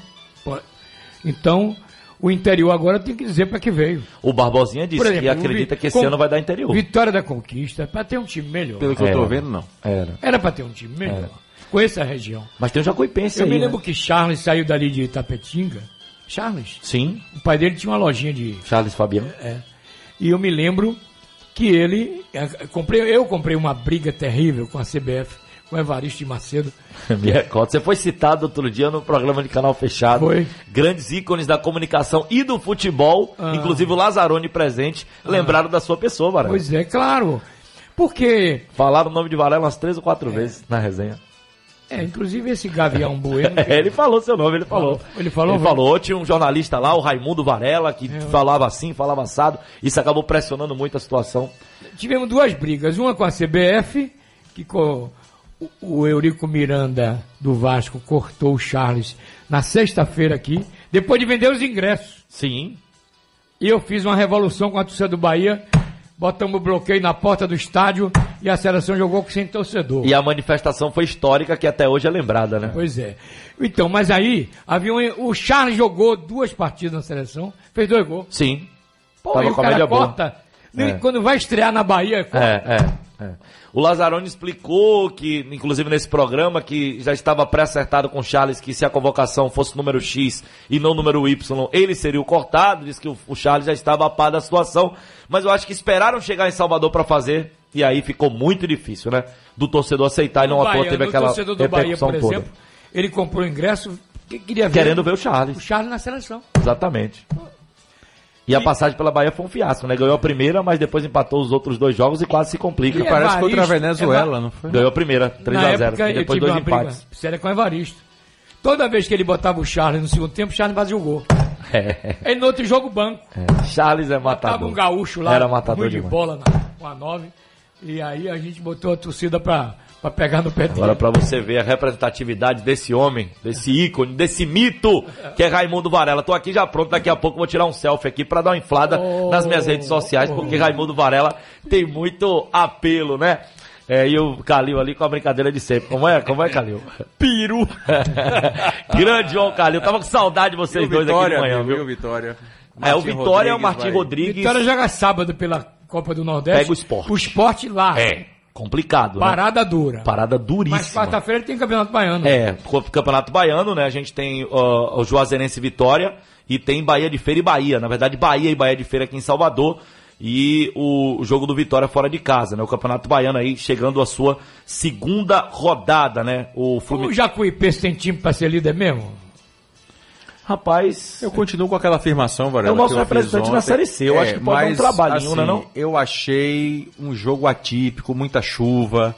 Então, o interior agora tem que dizer para que veio. O Barbosinha disse exemplo, que acredita que esse com- ano vai dar interior. Vitória da Conquista, para ter um time melhor. Pelo que eu Era. tô vendo, não. Era. Era para ter um time melhor. Era. Conheço a região. Mas tem o Jacuipense Eu aí, me né? lembro que Charles saiu dali de Itapetinga. Charles? Sim, O pai dele tinha uma lojinha de. Charles Fabiano. É. E eu me lembro que ele. é, Comprei, eu comprei uma briga terrível com a CBF, com o Evaristo de Macedo. <laughs> Me recordo. Você foi citado outro dia no programa de canal fechado. Foi. Grandes ícones da comunicação e do futebol, Ah. inclusive o Lazzaroni presente, lembraram da sua pessoa, Varela. Pois é, claro. Porque, Falaram o nome de Varela umas três ou quatro vezes na resenha. é, inclusive esse Gavião Bueno. <laughs> É, ele falou seu nome, ele falou. Ele falou? Ele falou, tinha um jornalista lá, o Raimundo Varela, que É. falava assim, falava assado. Isso acabou pressionando muito a situação. Tivemos duas brigas, uma com a CBF, que co- o, o Eurico Miranda do Vasco cortou o Charles na sexta-feira aqui, depois de vender os ingressos. Sim. E eu fiz uma revolução com a torcida do Bahia, botamos o bloqueio na porta do estádio e a seleção jogou sem torcedor. E a manifestação foi histórica, que até hoje é lembrada, né? Pois é. Então, mas aí, havia um- o Charles jogou duas partidas na seleção, fez dois gols. Sim. Pô, Tava aí o com a cara corta. É. Quando vai estrear na Bahia, corta. É, é, é. O Lazzaroni explicou que, inclusive nesse programa, que já estava pré-acertado com o Charles que se a convocação fosse número X e não número Y, ele seria o cortado. Disse que o, o Charles já estava a par da situação. Mas eu acho que esperaram chegar em Salvador para fazer. E aí ficou muito difícil, né? Do torcedor aceitar e não O teve aquela torcedor do Bahia, por toda. exemplo, ele comprou ingresso que queria ver Querendo ver o Charles. o Charles na seleção. Exatamente. E a passagem pela Bahia foi um fiasco, né? Ganhou a primeira, mas depois empatou os outros dois jogos e quase se complica. E Parece contra a Venezuela, não foi? Ganhou a primeira, 3 Na a 0 época, e eu depois tive dois empates. séria com o Evaristo. Toda vez que ele botava o Charles no segundo tempo, o Charles fazia o gol. É, Aí no outro jogo, banco. é. Charles é Tava matador. um gaúcho lá, Era matador de bola na, com a 9. E aí a gente botou a torcida pra, pra pegar no pé dele. Agora pra você ver a representatividade desse homem, desse ícone, desse mito que é Raimundo Varela. Tô aqui já pronto, daqui a pouco vou tirar um selfie aqui pra dar uma inflada Oh. nas minhas redes sociais, porque Raimundo Varela tem muito apelo, né? É, e o Calil ali com a brincadeira de sempre. Como é, como é Calil? Peru! <laughs> Grande João Calil. Tava com saudade de vocês dois Vitória, aqui de manhã, viu, viu? Vitória? É, o Vitória é o Martim vai- Rodrigues. Vitória joga sábado pela Copa do Nordeste. Pega o esporte. O esporte lá. É, complicado, né? Parada dura. Parada Mas duríssima. quarta-feira tem Campeonato Baiano. É, Campeonato Baiano, né? A gente tem ó, o Juazeirense Vitória e tem Bahia de Feira e Bahia. Na verdade, Bahia e Bahia de Feira aqui em Salvador. E o, o jogo do Vitória fora de casa, né? O Campeonato Baiano aí chegando à sua segunda rodada, né? O O Fluminense. Jacuipense tem time pra ser líder mesmo? Rapaz. Eu continuo com aquela afirmação, Varela. É o nosso representante na. Série C. Eu acho que pode dar um trabalhinho, assim, não é não? Eu achei um jogo atípico, muita chuva,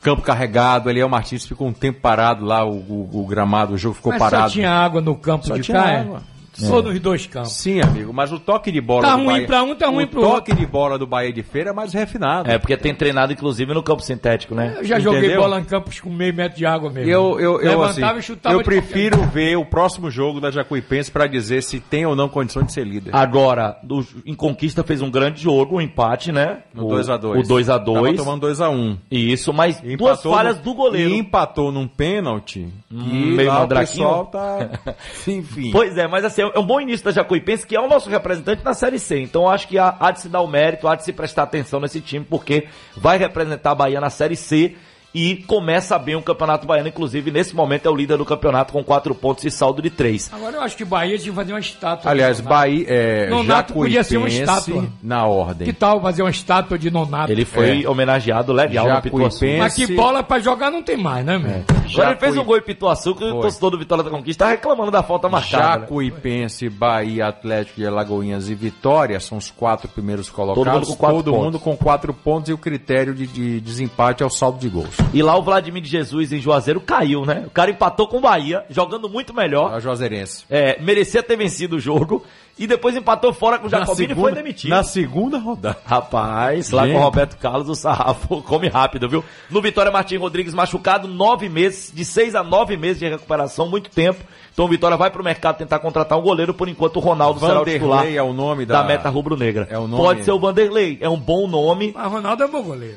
campo carregado. Eliel Martins ficou um tempo parado lá, o, o- o gramado, o jogo ficou Mas parado. só tinha água no campo Só de tinha cá, é? água. Ou nos dois campos. Sim, amigo, mas o toque de bola Tá do ruim Bahia... pra um, tá ruim o pro toque de bola do Bahia de Feira é mais refinado. É, porque tem treinado inclusive no campo sintético, né? Eu já joguei Entendeu? bola em campos com meio metro de água mesmo. Eu, eu, eu, Levantava assim, e chutava eu de prefiro ver o próximo jogo da Jacuipense para dizer se tem ou não condição de ser líder. Agora, do- em Conquista fez um grande jogo, um empate, né? No O- 2x2. O 2x2. Tava tomando 2x1. Isso, mas E duas falhas no- do goleiro. E empatou num pênalti. Hum, e meio lá o pessoal tá... <laughs> Enfim. Pois é, mas assim, é um bom início da Jacuipense, que é o nosso representante na Série C. Então acho que há, há de se dar o mérito, há de se prestar atenção nesse time, porque vai representar a Bahia na Série C e começa bem o Campeonato Baiano. Inclusive, nesse momento é o líder do campeonato com quatro pontos e saldo de três. Agora eu acho que o Bahia tinha que fazer uma estátua. Aliás. Bahia, é, Nonato podia ser uma estátua. na ordem. Que tal fazer uma estátua de Nonato? Ele foi É. homenageado legal no Pituaçu. Mas que bola pra jogar não tem mais, né, meu? Agora ele fez um gol em Pituaçu que o torcedor do Vitória da Conquista tá reclamando da falta marcada. né? Jacuipense, Bahia, Atlético de Alagoinhas e Vitória são os quatro primeiros colocados. Todo mundo com quatro Todo pontos. mundo com quatro pontos e o critério de, de desempate é o saldo de gols. E lá o Vladimir de Jesus em Juazeiro caiu, né? O cara empatou com o Bahia, jogando muito melhor. A Juazeirense. É, merecia ter vencido o jogo. E depois empatou fora com o Jacobino e foi demitido. na segunda rodada. Rapaz, lá Gente. com o Roberto Carlos, o sarrafo <laughs> come rápido, viu? No Vitória Martins Rodrigues machucado, nove meses, de seis a nove meses de recuperação, muito tempo. Então o Vitória vai pro mercado tentar contratar um goleiro, por enquanto o Ronaldo será o titular Vanderlei é o nome da, da, meta rubro-negra. É o nome- Pode ser o Vanderlei, é um bom nome. Mas Ronaldo é bom goleiro.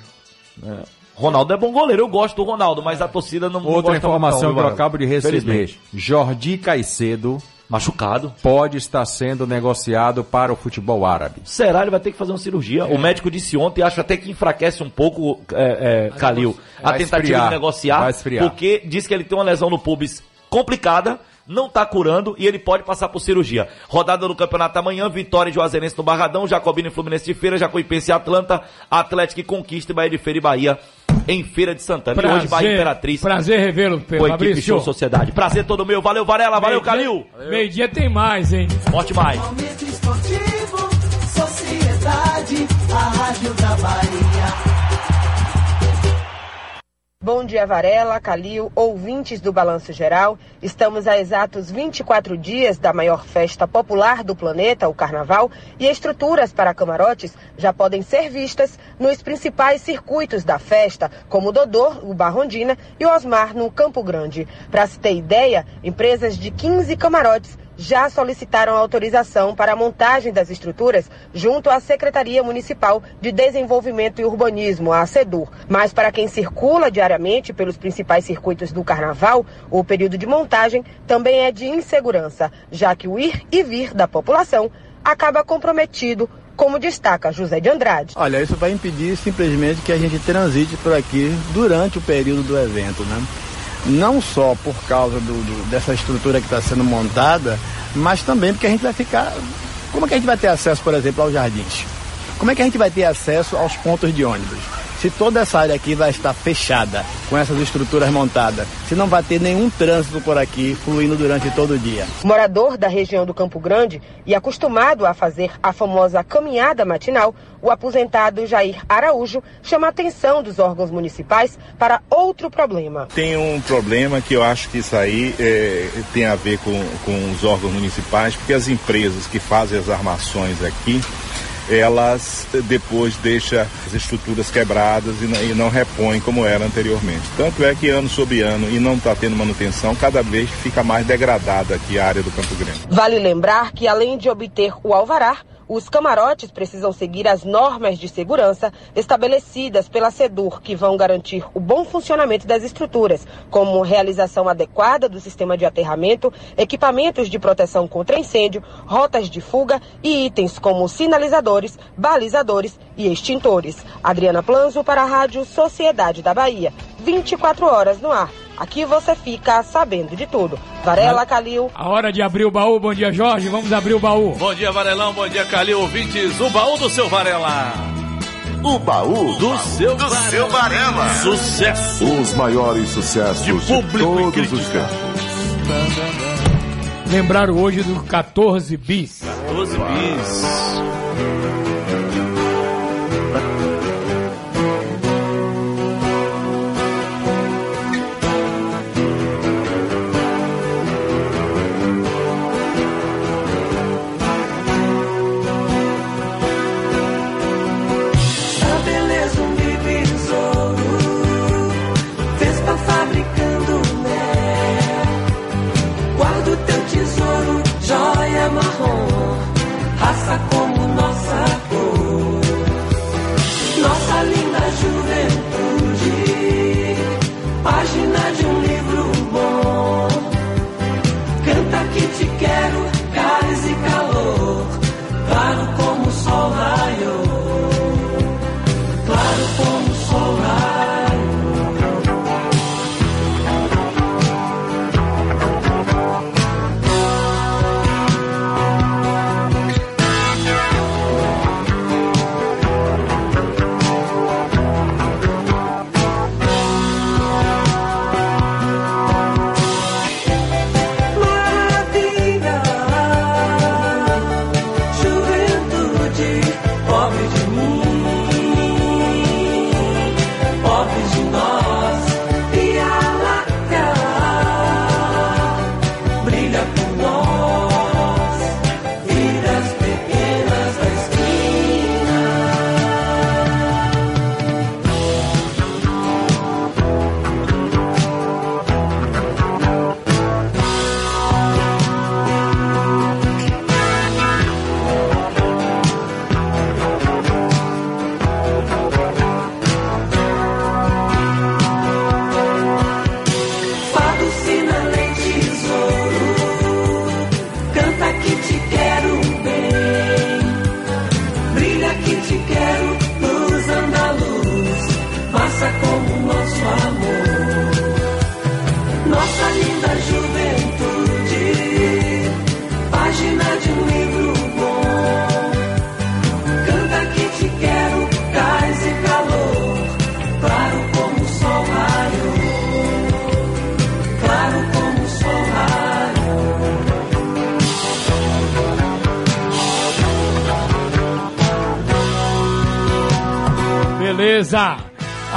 Ronaldo é bom goleiro, eu gosto do Ronaldo, mas a torcida não não Outra informação que eu acabo de receber. Felizmente. Jordi Caicedo Machucado. pode estar sendo negociado para o futebol árabe. Será? Ele vai ter que fazer uma cirurgia. O médico disse ontem, acho até que enfraquece um pouco, é, é, Calil, a tentativa esfriar, de negociar. vai esfriar. Porque diz que ele tem uma lesão no pubis complicada, não tá curando e ele pode passar por cirurgia. Rodada do campeonato amanhã, Vitória e Juazeirense no Barradão, Jacobino e Fluminense de Feira, Jacuipense e Atlanta, Atlético e Conquista Bahia de Feira e Bahia em Feira de Santana. e hoje Bahia Imperatriz. prazer revê-lo, Pedro a equipe Fabrício. Show Sociedade. Prazer todo meu. Valeu, Varela. Valeu, Calil. Meio-dia tem mais, hein? Forte mais. Momento esportivo, sociedade, a rádio da Bahia. Bom dia, Varela, Calil, ouvintes do Balanço Geral. Estamos a exatos 24 dias da maior festa popular do planeta, o Carnaval, e estruturas para camarotes já podem ser vistas nos principais circuitos da festa, como o Dodô, o Barrondina e o Osmar, no Campo Grande. Para se ter ideia, empresas de 15 camarotes já solicitaram autorização para a montagem das estruturas junto à Secretaria Municipal de Desenvolvimento e Urbanismo, a SEDUR. Mas para quem circula diariamente pelos principais circuitos do Carnaval, o período de montagem também é de insegurança, já que o ir e vir da população acaba comprometido, como destaca José de Andrade. Olha, isso vai impedir simplesmente que a gente transite por aqui durante o período do evento, né? Não só por causa do, do- dessa estrutura que está sendo montada, mas também porque a gente vai ficar. Como é que a gente vai ter acesso, por exemplo, aos jardins? Como é que a gente vai ter acesso aos pontos de ônibus? Se toda essa área aqui vai estar fechada com essas estruturas montadas, se não vai ter nenhum trânsito por aqui fluindo durante todo o dia. Morador da região do Campo Grande e acostumado a fazer a famosa caminhada matinal, o aposentado Jair Araújo chama a atenção dos órgãos municipais para outro problema. Tem um problema que eu acho que isso aí é, tem a ver com, com os órgãos municipais, porque as empresas que fazem as armações aqui, elas eh, depois deixam as estruturas quebradas e não, e não repõem como era anteriormente. Tanto é que ano sobre ano, e não está tendo manutenção, cada vez fica mais degradada aqui a área do Campo Grande. Vale lembrar que, além de obter o alvará, Os camarotes precisam seguir as normas de segurança estabelecidas pela SEDUR, que vão garantir o bom funcionamento das estruturas, como realização adequada do sistema de aterramento, equipamentos de proteção contra incêndio, rotas de fuga e itens como sinalizadores, balizadores e extintores. Adriana Planzo para a Rádio Sociedade da Bahia. 24 horas no ar. Aqui você fica sabendo de tudo. Varela, Calil. A hora de abrir o baú. Bom dia, Jorge. Vamos abrir o baú. Bom dia, Varelão. Bom dia, Calil. Ouvintes, o baú do seu Varela. O baú do seu do Varela. seu Varela. Sucesso. Os maiores sucessos de, público e todos os tempos. Lembraram hoje do 14 bis. 12 bis.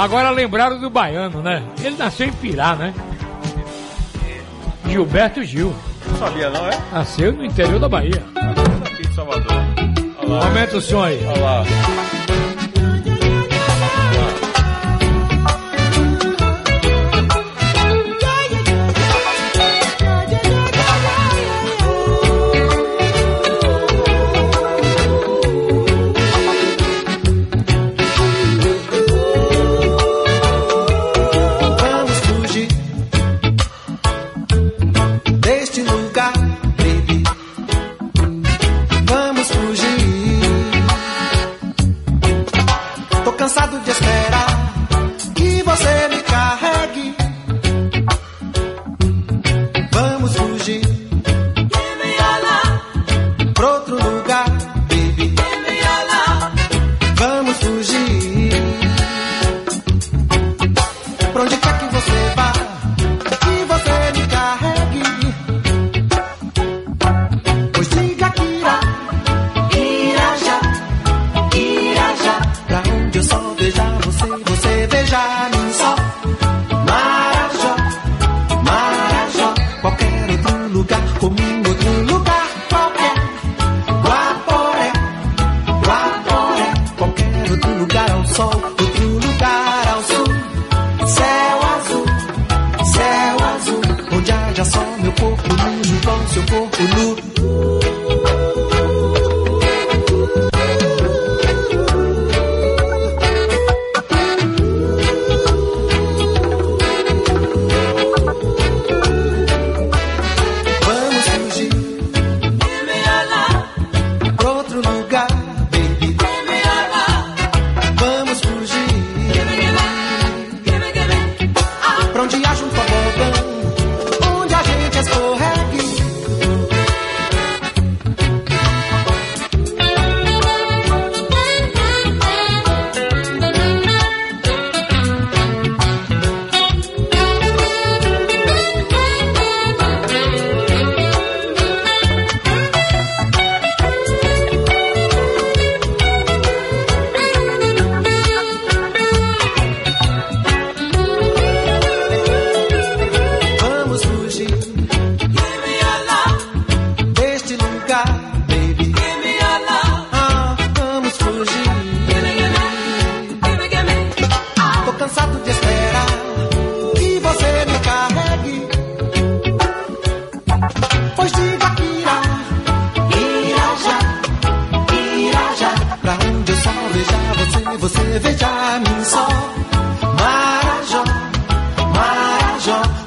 Agora lembraram do baiano, né? Ele nasceu em Pirá, né? Gilberto Gil. Não sabia não, é? Nasceu no interior da Bahia. Aqui de Salvador. Olha lá. Aumenta o som aí. Olha lá.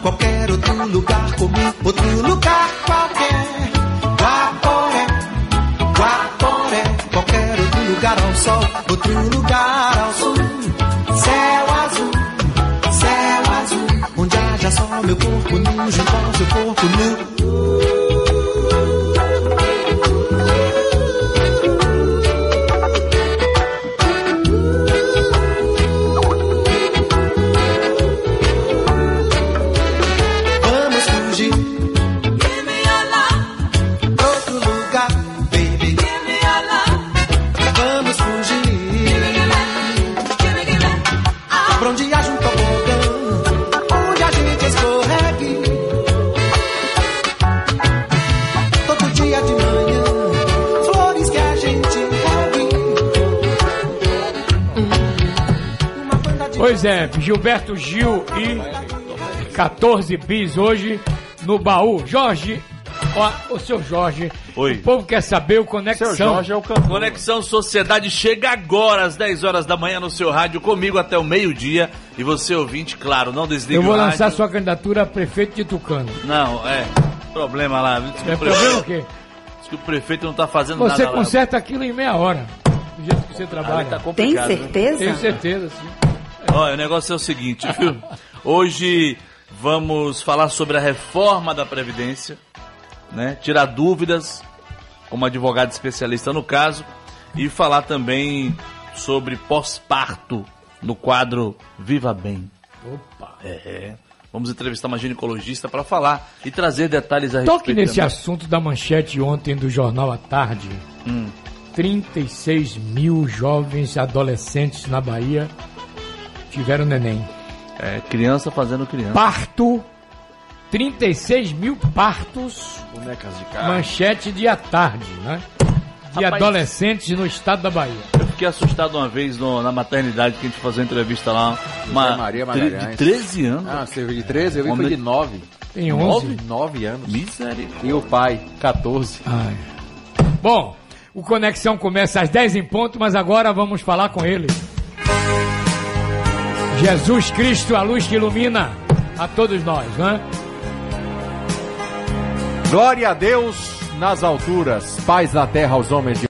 Qualquer outro lugar comigo, outro lugar qualquer. Guaporé, Guaporé, qualquer outro lugar ao sol, outro lugar ao sul. Céu azul, céu azul, onde haja só meu corpo nu junto ao seu corpo nu. Pois é, Gilberto Gil e 14 bis hoje no baú. Jorge, ó, o seu Jorge, Oi. o povo quer saber o Conexão. Seu Jorge é o cantor. Conexão Sociedade chega agora às 10 horas da manhã no seu rádio, comigo até o meio-dia. E você, ouvinte, claro, não desligue Eu vou o lançar rádio. sua candidatura a prefeito de Tucano. Não, é. Problema lá. Diz que É o problema o quê? Diz que o prefeito não tá fazendo Você nada lá. conserta aquilo em meia hora. Do jeito que você trabalha. Tá complicado, Tem certeza? né? Tenho certeza, sim. Olha, o negócio é o seguinte, viu? Hoje vamos falar sobre a reforma da Previdência, né? Tirar dúvidas, como advogado especialista no caso, e falar também sobre pós-parto no quadro Viva Bem. Opa! É. Vamos entrevistar uma ginecologista para falar e trazer detalhes a respeito. Toque nesse também. assunto da manchete ontem do Jornal à Tarde. Hum. 36 mil jovens adolescentes na Bahia tiveram neném. É, criança fazendo criança. Parto, 36 mil partos, Bonecas de carne. manchete de à tarde, né? De Rapaz. adolescentes no estado da Bahia. Eu fiquei assustado uma vez no- na maternidade que a gente fazia uma entrevista lá. Uma Maria Magalhães. de 13 anos. Ah, você de 13? Eu vi Homem- foi de 9. Tem 11? 9? 9 anos. Misericórdia. E o pai, 14. Ai. Bom, o Conexão começa às 10 em ponto, mas agora vamos falar com ele. Jesus Cristo, a luz que ilumina a todos nós, né? Glória a Deus nas alturas, paz na terra aos homens de